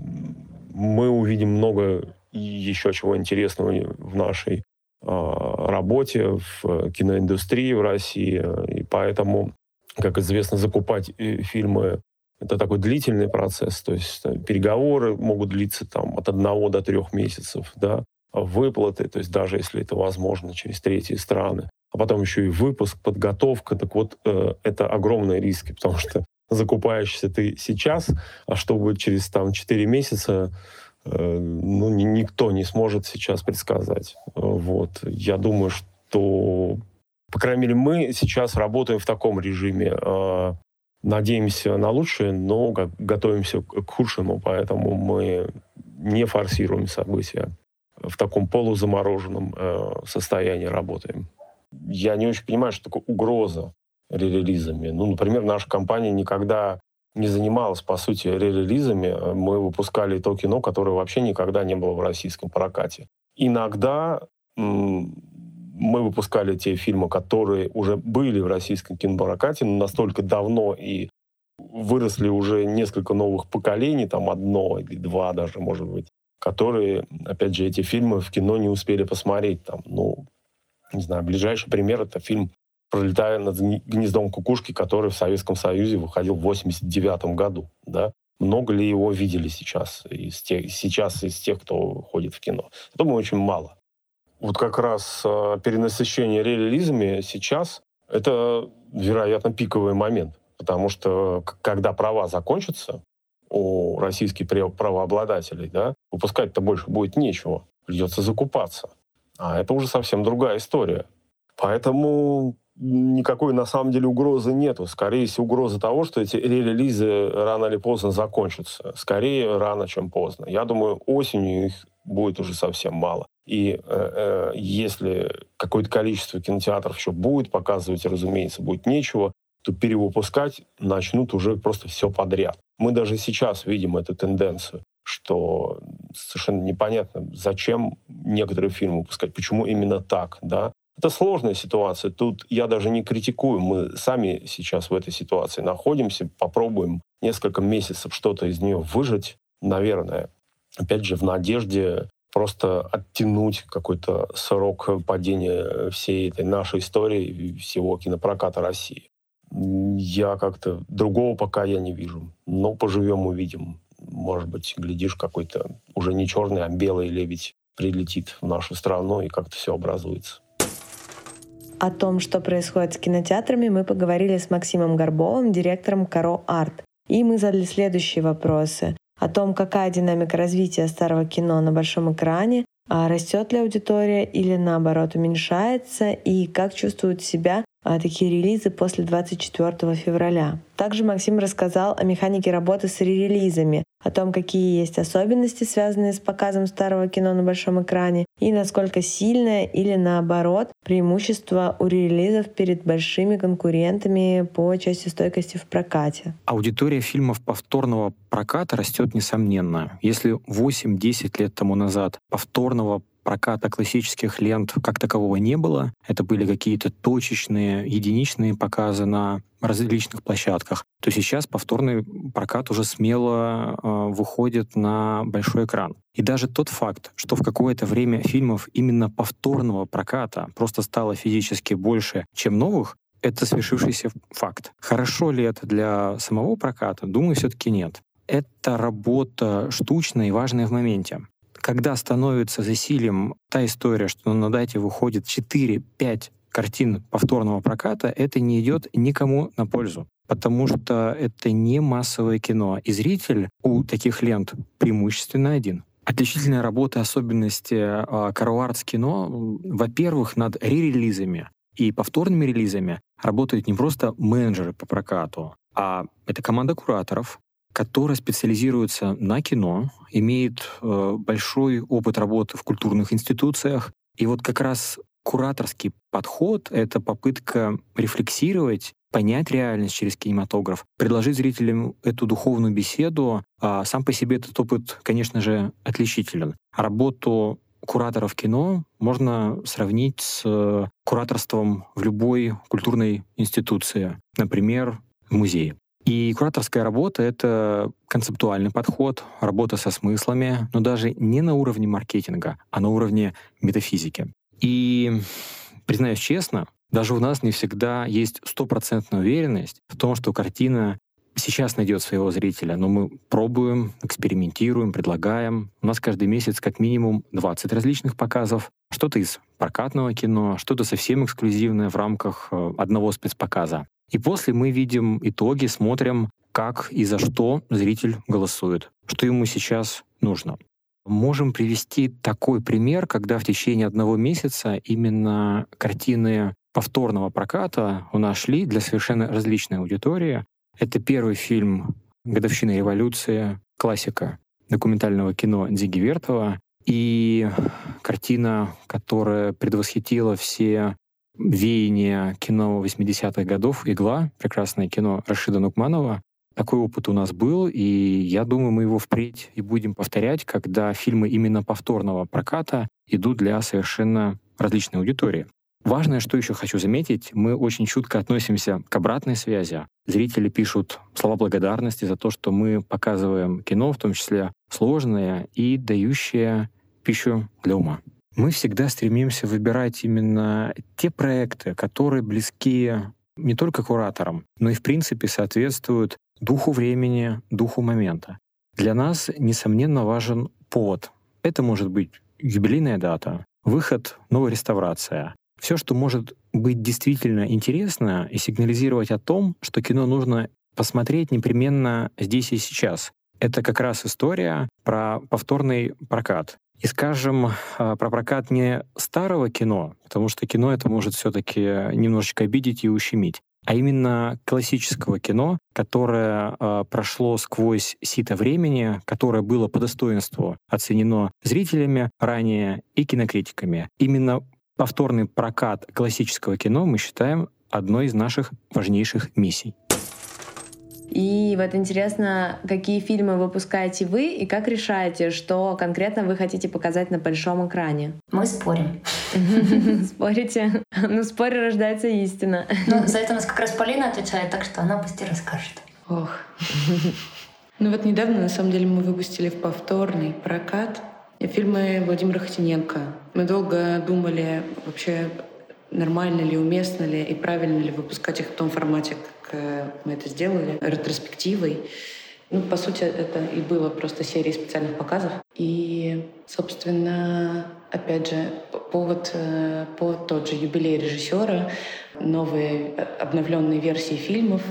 мы увидим много еще чего интересного в нашей а, работе в киноиндустрии в России. И поэтому, как известно, закупать э, фильмы это такой длительный процесс, то есть там, переговоры могут длиться там, от одного до трех месяцев, да, выплаты, то есть даже если это возможно через третьи страны, а потом еще и выпуск, подготовка, так вот э, это огромные риски, потому что закупаешься ты сейчас, а что будет через там 4 месяца, э, ну, никто не сможет сейчас предсказать. Вот. Я думаю, что, по крайней мере, мы сейчас работаем в таком режиме. Э, надеемся на лучшее, но готовимся к худшему, поэтому мы не форсируем события. В таком полузамороженном э, состоянии работаем. Я не очень понимаю, что такое угроза релизами. Ну, например, наша компания никогда не занималась, по сути, релизами. Мы выпускали то кино, которое вообще никогда не было в российском прокате. Иногда мы выпускали те фильмы, которые уже были в российском кинопрокате, но настолько давно и выросли уже несколько новых поколений, там одно или два даже, может быть, которые, опять же, эти фильмы в кино не успели посмотреть. Там, ну, не знаю, ближайший пример — это фильм пролетая над гнездом кукушки, который в Советском Союзе выходил в 89 году. Да? Много ли его видели сейчас из тех, сейчас из тех, кто ходит в кино? Думаю, очень мало. Вот как раз э, перенасыщение релизами сейчас — это, вероятно, пиковый момент. Потому что когда права закончатся у российских правообладателей, да, выпускать-то больше будет нечего. Придется закупаться. А это уже совсем другая история. Поэтому никакой на самом деле угрозы нету. Скорее всего, угроза того, что эти релизы рано или поздно закончатся. Скорее рано, чем поздно. Я думаю, осенью их будет уже совсем мало. И э, э, если какое-то количество кинотеатров еще будет показывать, разумеется, будет нечего, то перевыпускать начнут уже просто все подряд. Мы даже сейчас видим эту тенденцию, что совершенно непонятно, зачем некоторые фильмы выпускать, почему именно так, да. Это сложная ситуация. Тут я даже не критикую. Мы сами сейчас в этой ситуации находимся. Попробуем несколько месяцев что-то из нее выжить, наверное. Опять же, в надежде просто оттянуть какой-то срок падения всей этой нашей истории, всего кинопроката России. Я как-то другого пока я не вижу. Но поживем, увидим. Может быть, глядишь, какой-то уже не черный, а белый лебедь прилетит в нашу страну и как-то все образуется. О том, что происходит с кинотеатрами, мы поговорили с Максимом Горбовым, директором Каро Арт. И мы задали следующие вопросы о том, какая динамика развития старого кино на большом экране А растет ли аудитория или наоборот уменьшается? И как чувствуют себя такие релизы после 24 февраля. Также Максим рассказал о механике работы с релизами, о том, какие есть особенности, связанные с показом старого кино на большом экране, и насколько сильное или наоборот преимущество у релизов перед большими конкурентами по части стойкости в прокате. Аудитория фильмов повторного проката растет несомненно. Если 8-10 лет тому назад повторного проката классических лент как такового не было. Это были какие-то точечные, единичные показы на различных площадках, то сейчас повторный прокат уже смело э, выходит на большой экран. И даже тот факт, что в какое-то время фильмов именно повторного проката просто стало физически больше, чем новых, это свершившийся факт. Хорошо ли это для самого проката? Думаю, все-таки нет. Это работа штучная и важная в моменте когда становится засилием та история, что на дате выходит 4-5 картин повторного проката, это не идет никому на пользу потому что это не массовое кино, и зритель у таких лент преимущественно один. Отличительная работа, особенности э, кино, во-первых, над ререлизами и повторными релизами работают не просто менеджеры по прокату, а это команда кураторов, которая специализируется на кино, имеет э, большой опыт работы в культурных институциях. И вот как раз кураторский подход — это попытка рефлексировать, понять реальность через кинематограф, предложить зрителям эту духовную беседу. А сам по себе этот опыт, конечно же, отличителен. Работу кураторов кино можно сравнить с э, кураторством в любой культурной институции, например, музее. И кураторская работа — это концептуальный подход, работа со смыслами, но даже не на уровне маркетинга, а на уровне метафизики. И, признаюсь честно, даже у нас не всегда есть стопроцентная уверенность в том, что картина сейчас найдет своего зрителя, но мы пробуем, экспериментируем, предлагаем. У нас каждый месяц как минимум 20 различных показов. Что-то из прокатного кино, что-то совсем эксклюзивное в рамках э, одного спецпоказа. И после мы видим итоги, смотрим, как и за что зритель голосует, что ему сейчас нужно. Можем привести такой пример, когда в течение одного месяца именно картины повторного проката у нас шли для совершенно различной аудитории. Это первый фильм «Годовщина революции», классика документального кино Дзиги Вертова, и картина, которая предвосхитила все веяние кино 80-х годов «Игла», прекрасное кино Рашида Нукманова. Такой опыт у нас был, и я думаю, мы его впредь и будем повторять, когда фильмы именно повторного проката идут для совершенно различной аудитории. Важное, что еще хочу заметить, мы очень чутко относимся к обратной связи. Зрители пишут слова благодарности за то, что мы показываем кино, в том числе сложное и дающее пищу для ума мы всегда стремимся выбирать именно те проекты, которые близки не только кураторам, но и в принципе соответствуют духу времени, духу момента. Для нас, несомненно, важен повод. Это может быть юбилейная дата, выход, новая реставрация. Все, что может быть действительно интересно и сигнализировать о том, что кино нужно посмотреть непременно здесь и сейчас. Это как раз история про повторный прокат. И скажем а, про прокат не старого кино, потому что кино это может все-таки немножечко обидеть и ущемить, а именно классического кино, которое э, прошло сквозь сито времени, которое было по достоинству оценено зрителями ранее и кинокритиками. Именно повторный прокат классического кино мы считаем одной из наших важнейших миссий. И вот интересно, какие фильмы выпускаете вы и как решаете, что конкретно вы хотите показать на большом экране? Мы спорим. Спорите? Ну, споре рождается истина. Ну, за это у нас как раз Полина отвечает, так что она пусть и расскажет. Ох. Ну вот недавно, на самом деле, мы выпустили в повторный прокат фильмы Владимира Хотиненко. Мы долго думали вообще, нормально ли, уместно ли и правильно ли выпускать их в том формате, Э, мы это сделали ретроспективой. Ну, по сути, это и было просто серией специальных показов. И, собственно, опять же, повод, э, повод тот же юбилей режиссера, новые э, обновленные версии фильмов,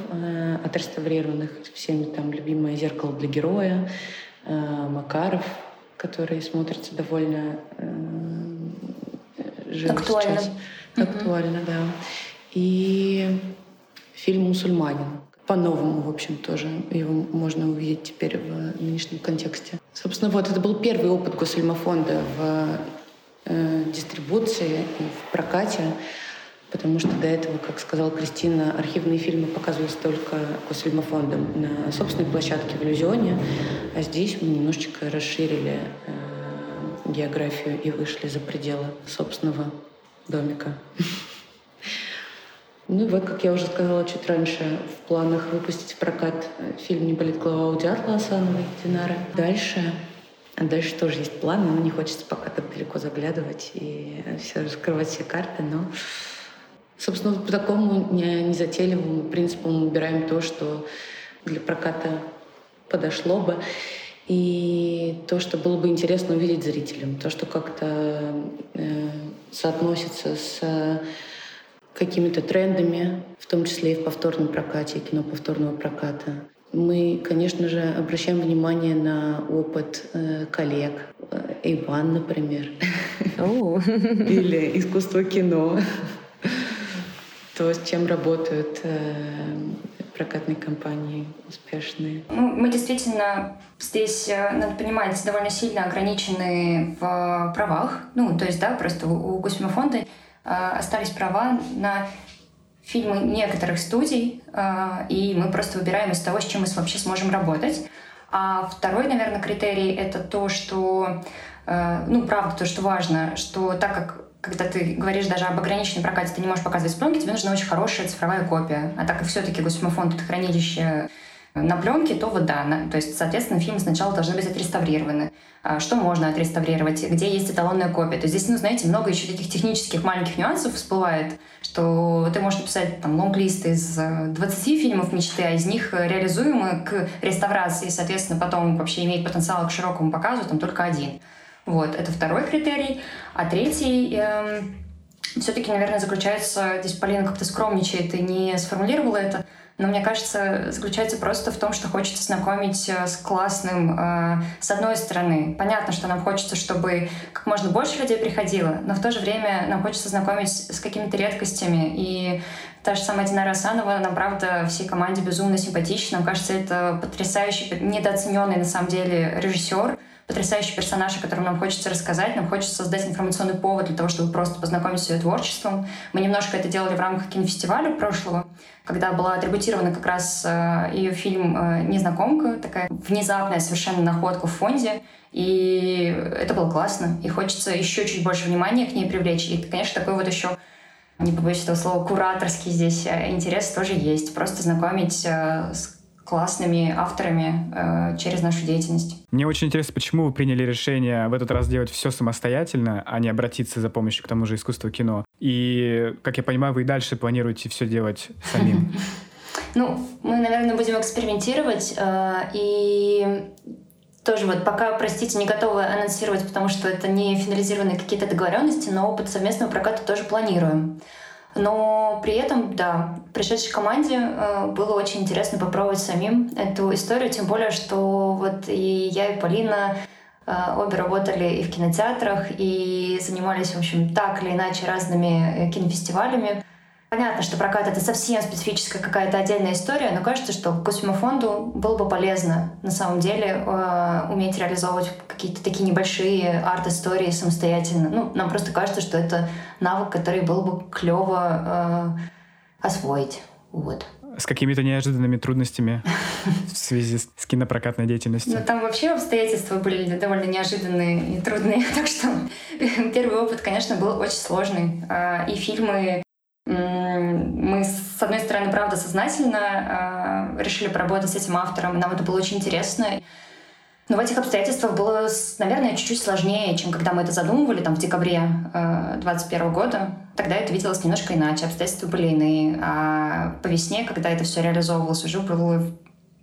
отреставрированных всеми там любимое «Зеркало для героя», Макаров, который смотрится довольно живы Актуально. сейчас. Актуально, да. И фильм «Мусульманин». По-новому, в общем, тоже его можно увидеть теперь в нынешнем контексте. Собственно, вот это был первый опыт Госфильмофонда в э, дистрибуции и в прокате, потому что до этого, как сказала Кристина, архивные фильмы показывались только Госфильмофондом на собственной площадке в Иллюзионе, а здесь мы немножечко расширили э, географию и вышли за пределы собственного домика. Ну вот, как я уже сказала чуть раньше, в планах выпустить в прокат э, фильм «Не болит голова» у Диатлы Асановой Динары. Дальше а дальше тоже есть планы, но не хочется пока так далеко заглядывать и все раскрывать все карты, но собственно по такому незатейливому принципу мы выбираем то, что для проката подошло бы, и то, что было бы интересно увидеть зрителям, то, что как-то э, соотносится с какими-то трендами, в том числе и в повторном прокате, кино повторного проката. Мы, конечно же, обращаем внимание на опыт э, коллег. Иван, например. Или искусство кино. То, с чем работают э, прокатные компании успешные. Ну, мы действительно здесь, э, надо понимать, довольно сильно ограничены в правах. Ну, то есть, да, просто у Госфильмофонда а, остались права на фильмы некоторых студий, и мы просто выбираем из того, с чем мы вообще сможем работать. А второй, наверное, критерий — это то, что, э, ну, правда, то, что важно, что так как когда ты говоришь даже об ограниченном прокате, ты не можешь показывать пленки, тебе нужна очень хорошая цифровая копия. А так как все-таки Госфильмофонд — это хранилище на пленке, то вот да, на, то есть, соответственно, фильмы сначала должны быть отреставрированы. А что можно отреставрировать, где есть эталонная копия. То есть здесь, ну, знаете, много еще таких технических маленьких нюансов всплывает, что ты можешь написать там лонг-лист из 20 э, фильмов мечты, а из них реализуемы к реставрации, соответственно, потом вообще имеет потенциал к широкому показу там только один. Вот, это второй критерий. А третий эм, все-таки, наверное, заключается, здесь Полина как-то скромничает и не сформулировала это, но мне кажется, заключается просто в том, что хочется знакомить э, с классным, э, с одной стороны. Понятно, что нам хочется, чтобы как можно больше людей приходило, но в то же время нам хочется знакомить с какими-то редкостями. И та же самая Динара Асанова, нам, правда, всей команде безумно симпатична. Нам кажется, это потрясающий, недооцененный, на самом деле, режиссер, потрясающий персонаж, о котором нам хочется рассказать. Нам хочется создать информационный повод для того, чтобы просто познакомить с ее творчеством. Мы немножко это делали в рамках кинофестиваля прошлого, когда была атрибутирована как раз э, ее фильм э, «Незнакомка», такая внезапная совершенно находка в фонде. И это было классно. И хочется еще чуть больше внимания к ней привлечь. И, конечно, такой вот еще не побоюсь этого слова, кураторский здесь э, интерес тоже есть. Просто знакомить с классными авторами э, через нашу деятельность. Мне очень интересно, почему вы приняли решение в этот раз делать все самостоятельно, а не обратиться за помощью к тому же искусству кино. И, как я понимаю, вы и дальше планируете все делать самим. Ну, мы, наверное, будем экспериментировать. Э, и тоже вот пока, простите, не готовы анонсировать, потому что это не финализированные какие-то договоренности, но опыт совместного проката тоже планируем. Но при этом, да, пришедшей команде э, было очень интересно попробовать самим эту историю, тем более, что вот и я, и Полина э, обе работали и в кинотеатрах, и занимались, в общем, так или иначе разными э, кинофестивалями. Понятно, что прокат — это совсем специфическая какая-то отдельная история, но кажется, что Госфильмофонду было бы полезно на самом деле э, уметь реализовывать какие-то такие небольшие арт-истории самостоятельно. Ну, нам просто кажется, что это навык, который было бы клево э, освоить. Вот. С какими-то неожиданными трудностями в связи с кинопрокатной деятельностью? Ну, там вообще обстоятельства были довольно неожиданные и трудные. Так что первый опыт, конечно, был очень сложный. А, и фильмы мы, с одной стороны, правда, сознательно э, решили поработать с этим автором, нам это было очень интересно. Но в этих обстоятельствах было, наверное, чуть-чуть сложнее, чем когда мы это задумывали там, в декабре 2021 э, года. Тогда это виделось немножко иначе, обстоятельства были иные. А по весне, когда это все реализовывалось, уже было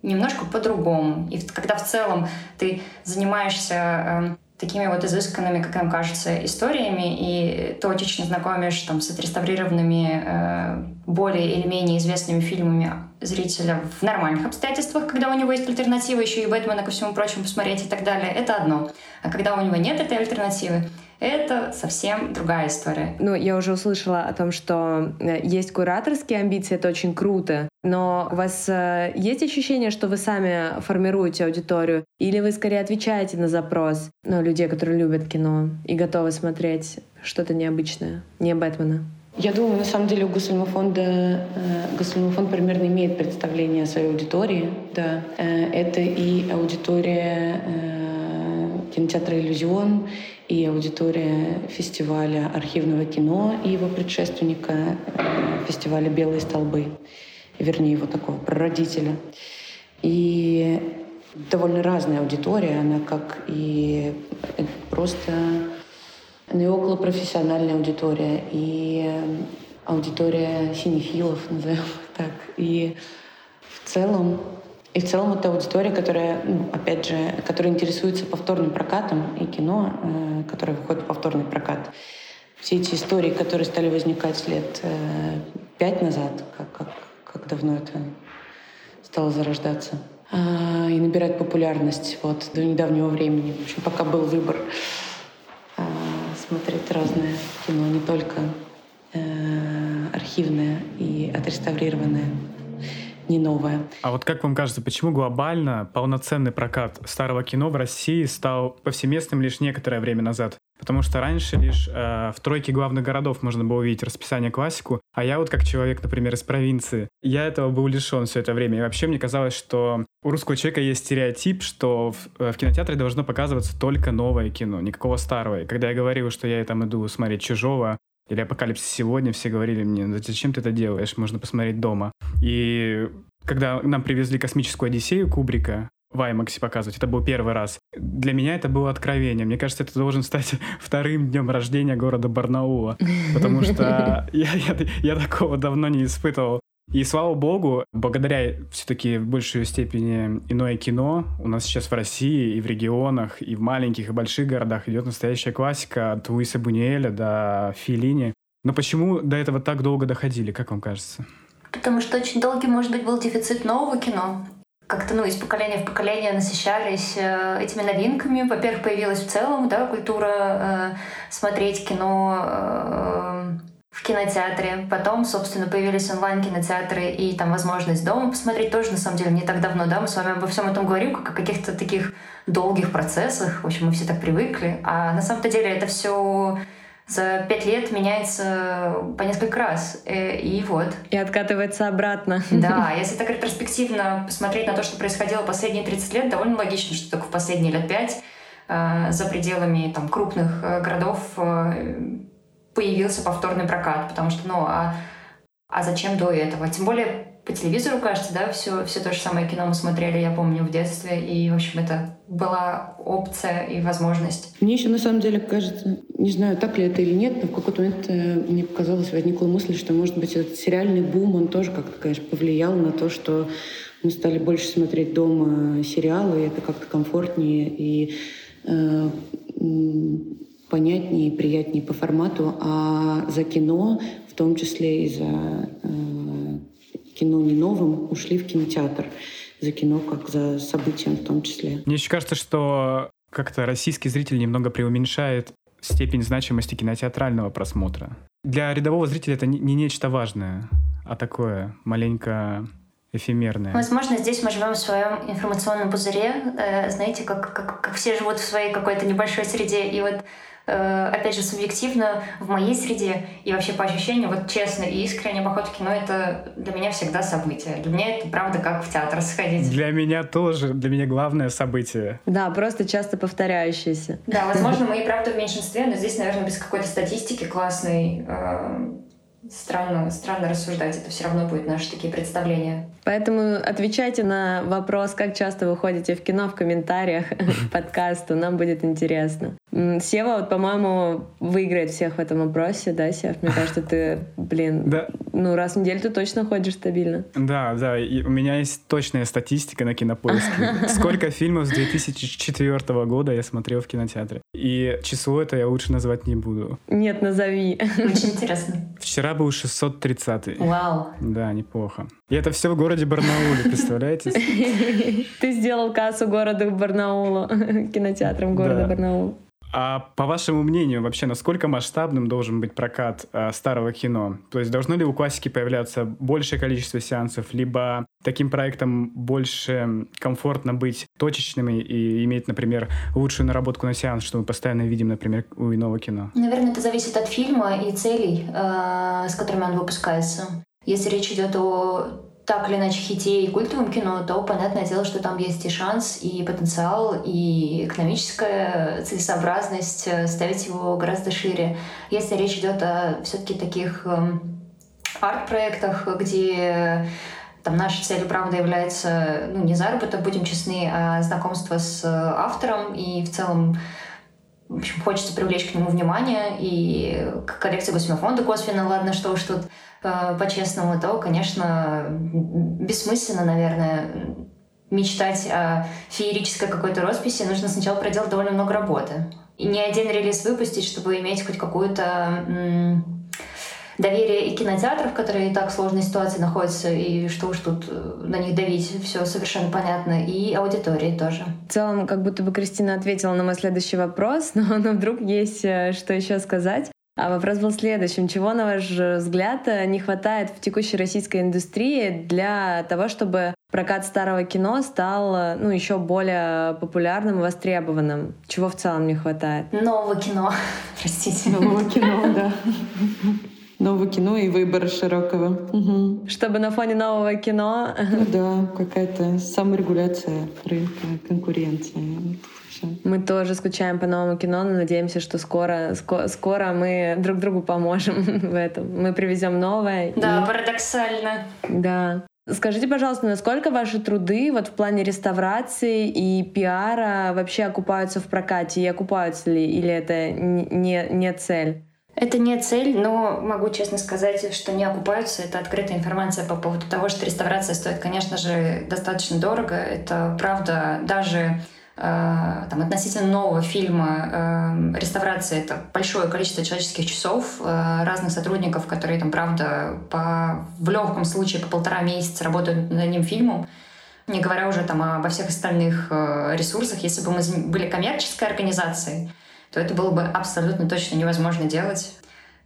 немножко по-другому. И когда в целом ты занимаешься э, такими вот изысканными, как нам кажется, историями и точечно знакомишь там, с отреставрированными э, более или менее известными фильмами зрителя в нормальных обстоятельствах, когда у него есть альтернатива еще и Бэтмена ко всему прочему посмотреть и так далее, это одно. А когда у него нет этой альтернативы, это совсем другая история. Ну, я уже услышала о том, что э, есть кураторские амбиции, это очень круто. Но у вас э, есть ощущение, что вы сами формируете аудиторию? Или вы скорее отвечаете на запрос ну, людей, которые любят кино и готовы смотреть что-то необычное, не Бэтмена? Я думаю, на самом деле у Госфильмофонда, э, Госфильмофонд примерно имеет представление о своей аудитории. Да. Э, это и аудитория э, кинотеатра «Иллюзион», и аудитория фестиваля архивного кино и его предшественника э, фестиваля «Белые столбы», вернее, его такого прародителя. И довольно разная аудитория, она как и просто ну и околопрофессиональная аудитория, и аудитория синефилов, назовем так. И в целом и в целом это аудитория, которая, ну, опять же, которая интересуется повторным прокатом и кино, э, которое выходит в повторный прокат. Все эти истории, которые стали возникать лет э, пять назад, как, как, как давно это стало зарождаться э, и набирать популярность вот, до недавнего времени. В общем, пока был выбор э, смотреть разное кино, не только э, архивное и отреставрированное не новое. А вот как вам кажется, почему глобально полноценный прокат старого кино в России стал повсеместным лишь некоторое время назад? Потому что раньше лишь э, в тройке главных городов можно было увидеть расписание классику, а я вот как человек, например, из провинции, я этого был лишен все это время. И вообще мне казалось, что у русского человека есть стереотип, что в, э, в кинотеатре должно показываться только новое кино, никакого старого. И когда я говорил, что я там иду смотреть «Чужого», или «Апокалипсис сегодня», все говорили мне, ну зачем ты это делаешь, можно посмотреть дома. И когда нам привезли «Космическую Одиссею» Кубрика, в IMAX показывать. Это был первый раз. Для меня это было откровение. Мне кажется, это должен стать вторым днем рождения города Барнаула. Потому что я, я, я такого давно не испытывал. И слава богу, благодаря все-таки в большей степени иное кино, у нас сейчас в России и в регионах, и в маленьких, и больших городах идет настоящая классика от Луиса Бунюэля до Филини. Но почему до этого так долго доходили, как вам кажется? Потому что очень долгий, может быть, был дефицит нового кино. Как-то, ну, из поколения в поколение насыщались э, этими новинками. Во-первых, появилась в целом, да, культура э, смотреть кино э, в кинотеатре. Потом, собственно, появились онлайн-кинотеатры и там возможность дома посмотреть тоже, на самом деле, не так давно, да, мы с вами обо всем этом говорим, как о каких-то таких долгих процессах. В общем, мы все так привыкли. А на самом-то деле это все за пять лет меняется по несколько раз. Э, и вот. И откатывается обратно. Да, если так ретроспективно посмотреть на то, что происходило последние 30 лет, довольно логично, что только в последние лет пять э, за пределами там, крупных э, городов появился повторный прокат, потому что, ну, а, а зачем до этого? Тем более по телевизору, кажется, да, все, все то же самое кино мы смотрели, я помню, в детстве, и, в общем, это была опция и возможность. Мне еще, на самом деле, кажется, не знаю, так ли это или нет, но в какой-то момент э, мне показалось, возникла мысль, что, может быть, этот сериальный бум, он тоже как-то, конечно, повлиял на то, что мы стали больше смотреть дома сериалы, и это как-то комфортнее, и э, понятнее и приятнее по формату, а за кино, в том числе и за э, кино не новым, ушли в кинотеатр. За кино как за событием в том числе. Мне еще кажется, что как-то российский зритель немного преуменьшает степень значимости кинотеатрального просмотра. Для рядового зрителя это не нечто важное, а такое маленько эфемерное. Возможно, здесь мы живем в своем информационном пузыре, э, знаете, как, как, как все живут в своей какой-то небольшой среде, и вот опять же, субъективно в моей среде и вообще по ощущениям, вот честно и искренне, поход в кино — это для меня всегда событие. Для меня это правда как в театр сходить. Для меня тоже. Для меня главное событие. Да, просто часто повторяющееся. Да, возможно, мы и правда в меньшинстве, но здесь, наверное, без какой-то статистики классной э, странно, странно рассуждать. Это все равно будет наши такие представления. Поэтому отвечайте на вопрос, как часто вы ходите в кино в комментариях подкасту. Нам будет интересно. Сева, вот, по-моему, выиграет всех в этом вопросе, да, Сев? Мне кажется, ты, блин, да. ну, раз в неделю ты точно ходишь стабильно. Да, да, и у меня есть точная статистика на кинопоиске. Сколько фильмов с 2004 года я смотрел в кинотеатре. И число это я лучше назвать не буду. Нет, назови. Очень интересно. Вчера был 630 Вау. Да, неплохо. И это все в городе Барнауле, представляете? Ты сделал кассу города Барнаулу, кинотеатром города Барнаул. А по вашему мнению, вообще, насколько масштабным должен быть прокат э, старого кино? То есть должно ли у классики появляться большее количество сеансов, либо таким проектам больше комфортно быть точечными и иметь, например, лучшую наработку на сеанс, что мы постоянно видим, например, у иного кино? Наверное, это зависит от фильма и целей, э, с которыми он выпускается. Если речь идет о так или иначе хите и культовом кино, то понятное дело, что там есть и шанс, и потенциал, и экономическая целесообразность э, ставить его гораздо шире. Если речь идет о все-таки таких эм, арт-проектах, где там наша цель, правда, является ну, не заработок, будем честны, а знакомство с автором и в целом в общем, хочется привлечь к нему внимание, и коллекция Госмефонда косвенно, ладно, что уж тут э, по-честному, то, конечно, бессмысленно, наверное, мечтать о феерической какой-то росписи, нужно сначала проделать довольно много работы. И не один релиз выпустить, чтобы иметь хоть какую-то доверие и кинотеатров, которые и так в сложной ситуации находятся, и что уж тут э, на них давить, все совершенно понятно, и аудитории тоже. В целом, как будто бы Кристина ответила на мой следующий вопрос, но, но вдруг есть э, что еще сказать. А вопрос был следующим. Чего, на ваш взгляд, не хватает в текущей российской индустрии для того, чтобы прокат старого кино стал ну, еще более популярным и востребованным? Чего в целом не хватает? Нового кино. Простите. Нового кино, да нового кино и выбора широкого. Угу. Чтобы на фоне нового кино... Ну да, какая-то саморегуляция рынка, конкуренция. Мы тоже скучаем по новому кино, но надеемся, что скоро, ско, скоро мы друг другу поможем в этом. Мы привезем новое. Да, и... парадоксально. Да. Скажите, пожалуйста, насколько ваши труды вот в плане реставрации и пиара вообще окупаются в прокате и окупаются ли, или это не, не цель? Это не цель, но могу честно сказать, что не окупаются. Это открытая информация по поводу того, что реставрация стоит, конечно же, достаточно дорого. Это правда даже там, относительно нового фильма э, реставрация — это большое количество человеческих часов э, разных сотрудников, которые там, правда, по, в легком случае по полтора месяца работают над одним фильмом. Не говоря уже там обо всех остальных э, ресурсах. Если бы мы были коммерческой организацией, то это было бы абсолютно точно невозможно делать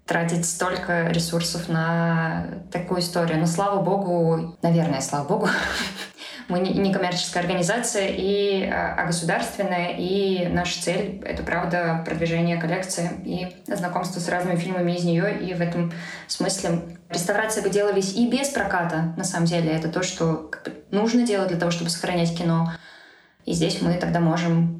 тратить столько ресурсов на такую историю. Но слава богу, наверное, слава богу, мы не коммерческая организация, и, а, а государственная, и наша цель — это, правда, продвижение коллекции и знакомство с разными фильмами из нее, и в этом смысле реставрации бы делались и без проката, на самом деле. Это то, что нужно делать для того, чтобы сохранять кино. И здесь мы тогда можем Э,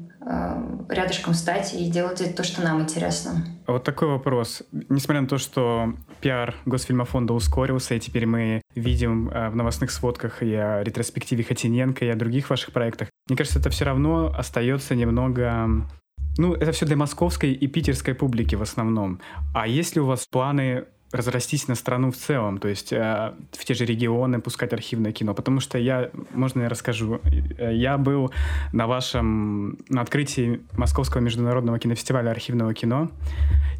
рядышком стать и делать то, что нам интересно. Вот такой вопрос. Несмотря на то, что пиар Госфильмофонда ускорился, и теперь мы видим э, в новостных сводках и о ретроспективе Хотиненко, и о других ваших проектах, мне кажется, это все равно остается немного ну, это все для московской и питерской публики в основном. А есть ли у вас планы разрастись на страну в целом, то есть э, в те же регионы пускать архивное кино. Потому что я, можно я расскажу, э, я был на вашем, на открытии Московского международного кинофестиваля архивного кино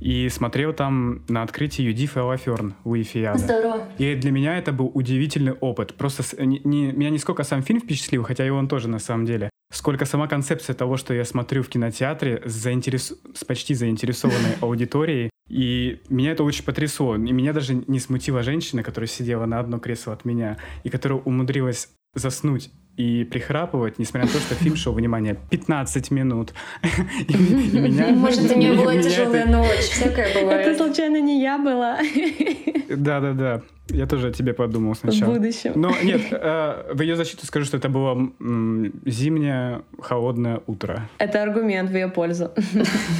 и смотрел там на открытии Юдиф и Лаферн Луи Фиада. Здорово. И для меня это был удивительный опыт. Просто не, не, меня не сколько сам фильм впечатлил, хотя и он тоже на самом деле, сколько сама концепция того, что я смотрю в кинотеатре с, заинтерес... с почти заинтересованной аудиторией, и меня это очень потрясло. И меня даже не смутила женщина, которая сидела на одно кресло от меня, и которая умудрилась заснуть и прихрапывать, несмотря на то, что фильм шел, внимание, 15 минут. Может, у нее была тяжелая ночь, всякое бывает. Это случайно не я была. Да-да-да. Я тоже о тебе подумал сначала. В будущем. Но нет, э, в ее защиту скажу, что это было зимнее, холодное утро. Это аргумент в ее пользу.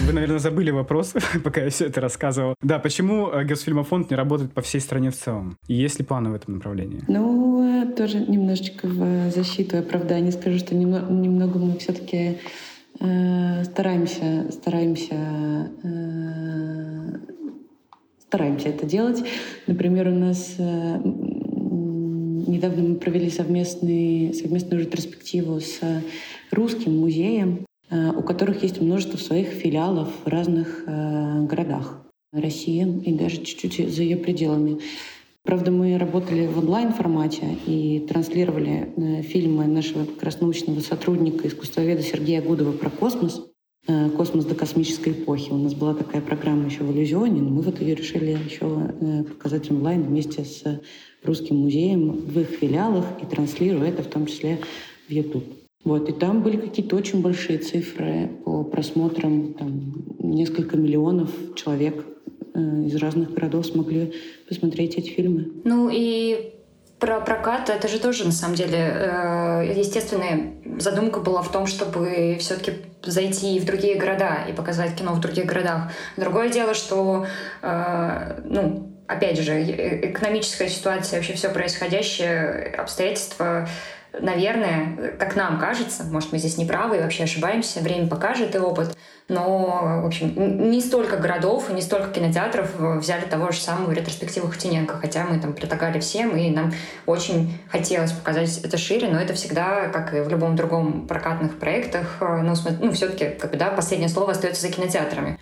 Вы, наверное, забыли вопрос, пока я все это рассказывал. Да, почему э, Госфильмофонд не работает по всей стране в целом? И есть ли планы в этом направлении? Ну, тоже немножечко в защиту и оправдание скажу, что немного, немного мы все-таки э, стараемся, стараемся э, стараемся это делать. Например, у нас э, недавно мы провели совместный, совместную ретроспективу с русским музеем, э, у которых есть множество своих филиалов в разных э, городах России и даже чуть-чуть за ее пределами. Правда, мы работали в онлайн-формате и транслировали фильмы нашего как раз научного сотрудника, искусствоведа Сергея Гудова про космос. э, «Космос до космической эпохи». У нас была такая программа еще в «Иллюзионе», но мы вот ее решили еще э, показать онлайн вместе с Русским музеем в их филиалах и транслирую это в том числе в YouTube. Вот, и там были какие-то очень большие цифры по просмотрам, там, несколько миллионов человек э, из разных городов смогли посмотреть эти фильмы. Ну и про прокат это же тоже на самом деле э, естественная задумка была в том, чтобы все-таки зайти в другие города и показать кино в других городах. Другое дело, что э, ну опять же э, экономическая ситуация, вообще все происходящее, обстоятельства наверное, как нам кажется, может, мы здесь не правы и вообще ошибаемся, время покажет и опыт, но, в общем, не столько городов и не столько кинотеатров взяли того же самого ретроспективу Хтиненко, хотя мы там предлагали всем, и нам очень хотелось показать это шире, но это всегда, как и в любом другом прокатных проектах, ну, ну все-таки, как бы, да, последнее слово остается за кинотеатрами.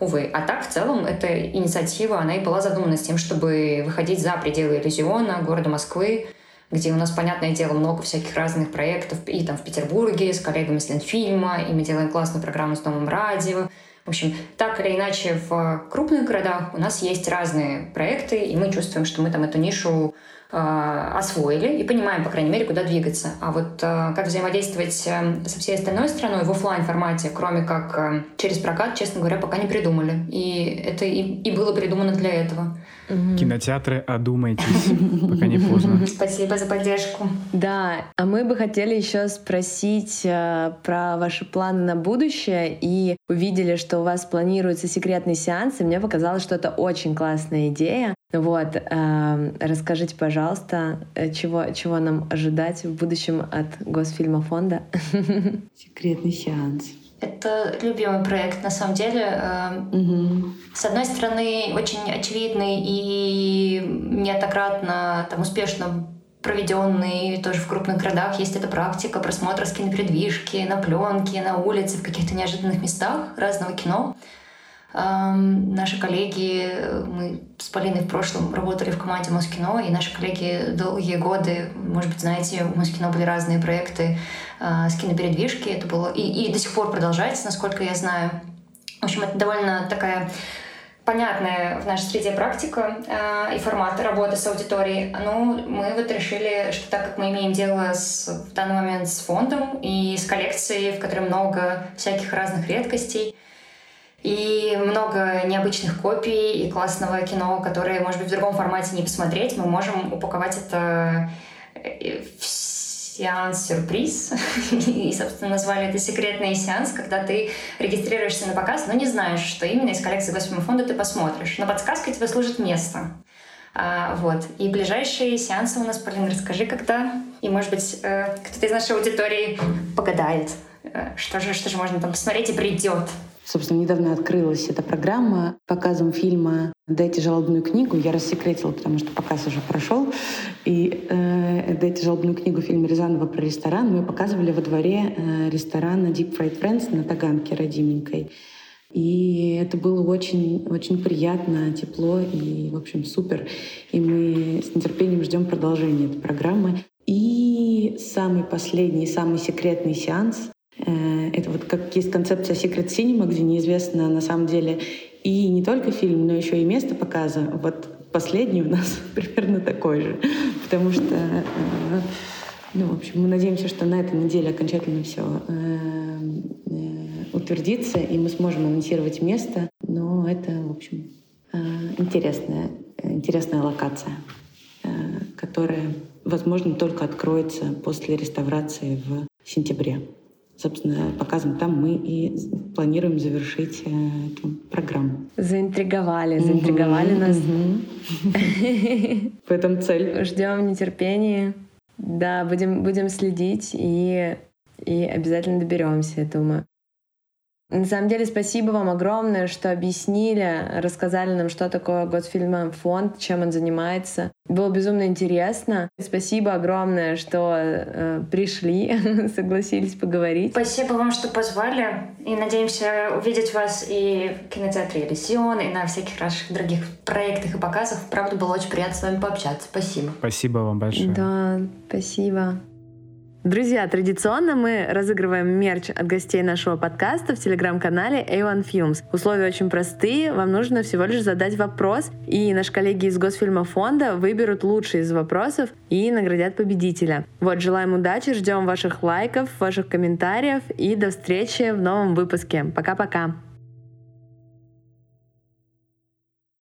Увы. А так, в целом, эта инициатива, она и была задумана с тем, чтобы выходить за пределы иллюзиона, города Москвы, где у нас, понятное дело, много всяких разных проектов и там в Петербурге с коллегами с Ленфильма, и мы делаем классную программу с Новым радио. В общем, так или иначе, в крупных городах у нас есть разные проекты, и мы чувствуем, что мы там эту нишу освоили и понимаем, по крайней мере, куда двигаться. А вот э, как взаимодействовать э, со всей остальной страной в офлайн формате, кроме как э, через прокат, честно говоря, пока не придумали. И это и, и было придумано для этого. Кинотеатры, одумайтесь, пока не поздно. Спасибо за поддержку. Да, а мы бы хотели еще спросить э, про ваши планы на будущее и увидели, что у вас планируется секретный сеанс, и мне показалось, что это очень классная идея. Вот, э, расскажите, пожалуйста, э, чего, чего нам ожидать в будущем от Госфильма фонда? Секретный сеанс. Это любимый проект, на самом деле. Угу. С одной стороны, очень очевидный и неоднократно там, успешно проведенный тоже в крупных городах. Есть эта практика просмотра с кинопередвижки, на пленке, на улице, в каких-то неожиданных местах разного кино. Наши коллеги, мы с Полиной в прошлом работали в команде Москино, и наши коллеги долгие годы, может быть, знаете, у Москино были разные проекты э, с кинопередвижки, это было и, и до сих пор продолжается, насколько я знаю. В общем, это довольно такая понятная в нашей среде практика э, и формат работы с аудиторией. Ну, мы вот решили, что так как мы имеем дело с, в данный момент с фондом и с коллекцией, в которой много всяких разных редкостей, и много необычных копий и классного кино, которое, может быть, в другом формате не посмотреть. Мы можем упаковать это э, в сеанс-сюрприз. И, собственно, назвали это секретный сеанс, когда ты регистрируешься на показ, но не знаешь, что именно из коллекции Госфильма фонда ты посмотришь. Но подсказка тебе служит место. А, вот. И ближайшие сеансы у нас, Полин, расскажи, когда. И, может быть, э, кто-то из нашей аудитории погадает, э, что же, что же можно там посмотреть и придет. Собственно, недавно открылась эта программа показом фильма «Дайте жалобную книгу». Я рассекретила, потому что показ уже прошел. И э, «Дайте жалобную книгу» фильм Рязанова про ресторан мы показывали во дворе э, ресторана Deep Fried Friends на Таганке родименькой. И это было очень, очень приятно, тепло и, в общем, супер. И мы с нетерпением ждем продолжения этой программы. И самый последний, самый секретный сеанс Э, это вот как есть концепция Secret Cinema, где неизвестно на самом деле и не только фильм, но еще и место показа. Вот последний у нас примерно такой же. Потому что, э, ну, в общем, мы надеемся, что на этой неделе окончательно все э, утвердится, и мы сможем анонсировать место. Но это, в общем, интересная, интересная локация, которая, возможно, только откроется после реставрации в сентябре собственно, показом там мы и планируем завершить э, эту программу. Заинтриговали, заинтриговали угу, нас. В этом цель. Ждем в нетерпении. Да, будем, будем следить и, и обязательно доберемся, я думаю. На самом деле, спасибо вам огромное, что объяснили, рассказали нам, что такое Госфильм фонд, чем он занимается. Было безумно интересно. Спасибо огромное, что э, пришли, согласились поговорить. Спасибо вам, что позвали. И надеемся увидеть вас и в кинотеатре Элисион, и на всяких наших других проектах и показах. Правда, было очень приятно с вами пообщаться. Спасибо. Спасибо вам большое. Да, спасибо. Друзья, традиционно мы разыгрываем мерч от гостей нашего подкаста в телеграм-канале A1 Films. Условия очень простые. Вам нужно всего лишь задать вопрос, и наши коллеги из Госфильма фонда выберут лучшие из вопросов и наградят победителя. Вот, желаем удачи, ждем ваших лайков, ваших комментариев и до встречи в новом выпуске. Пока-пока!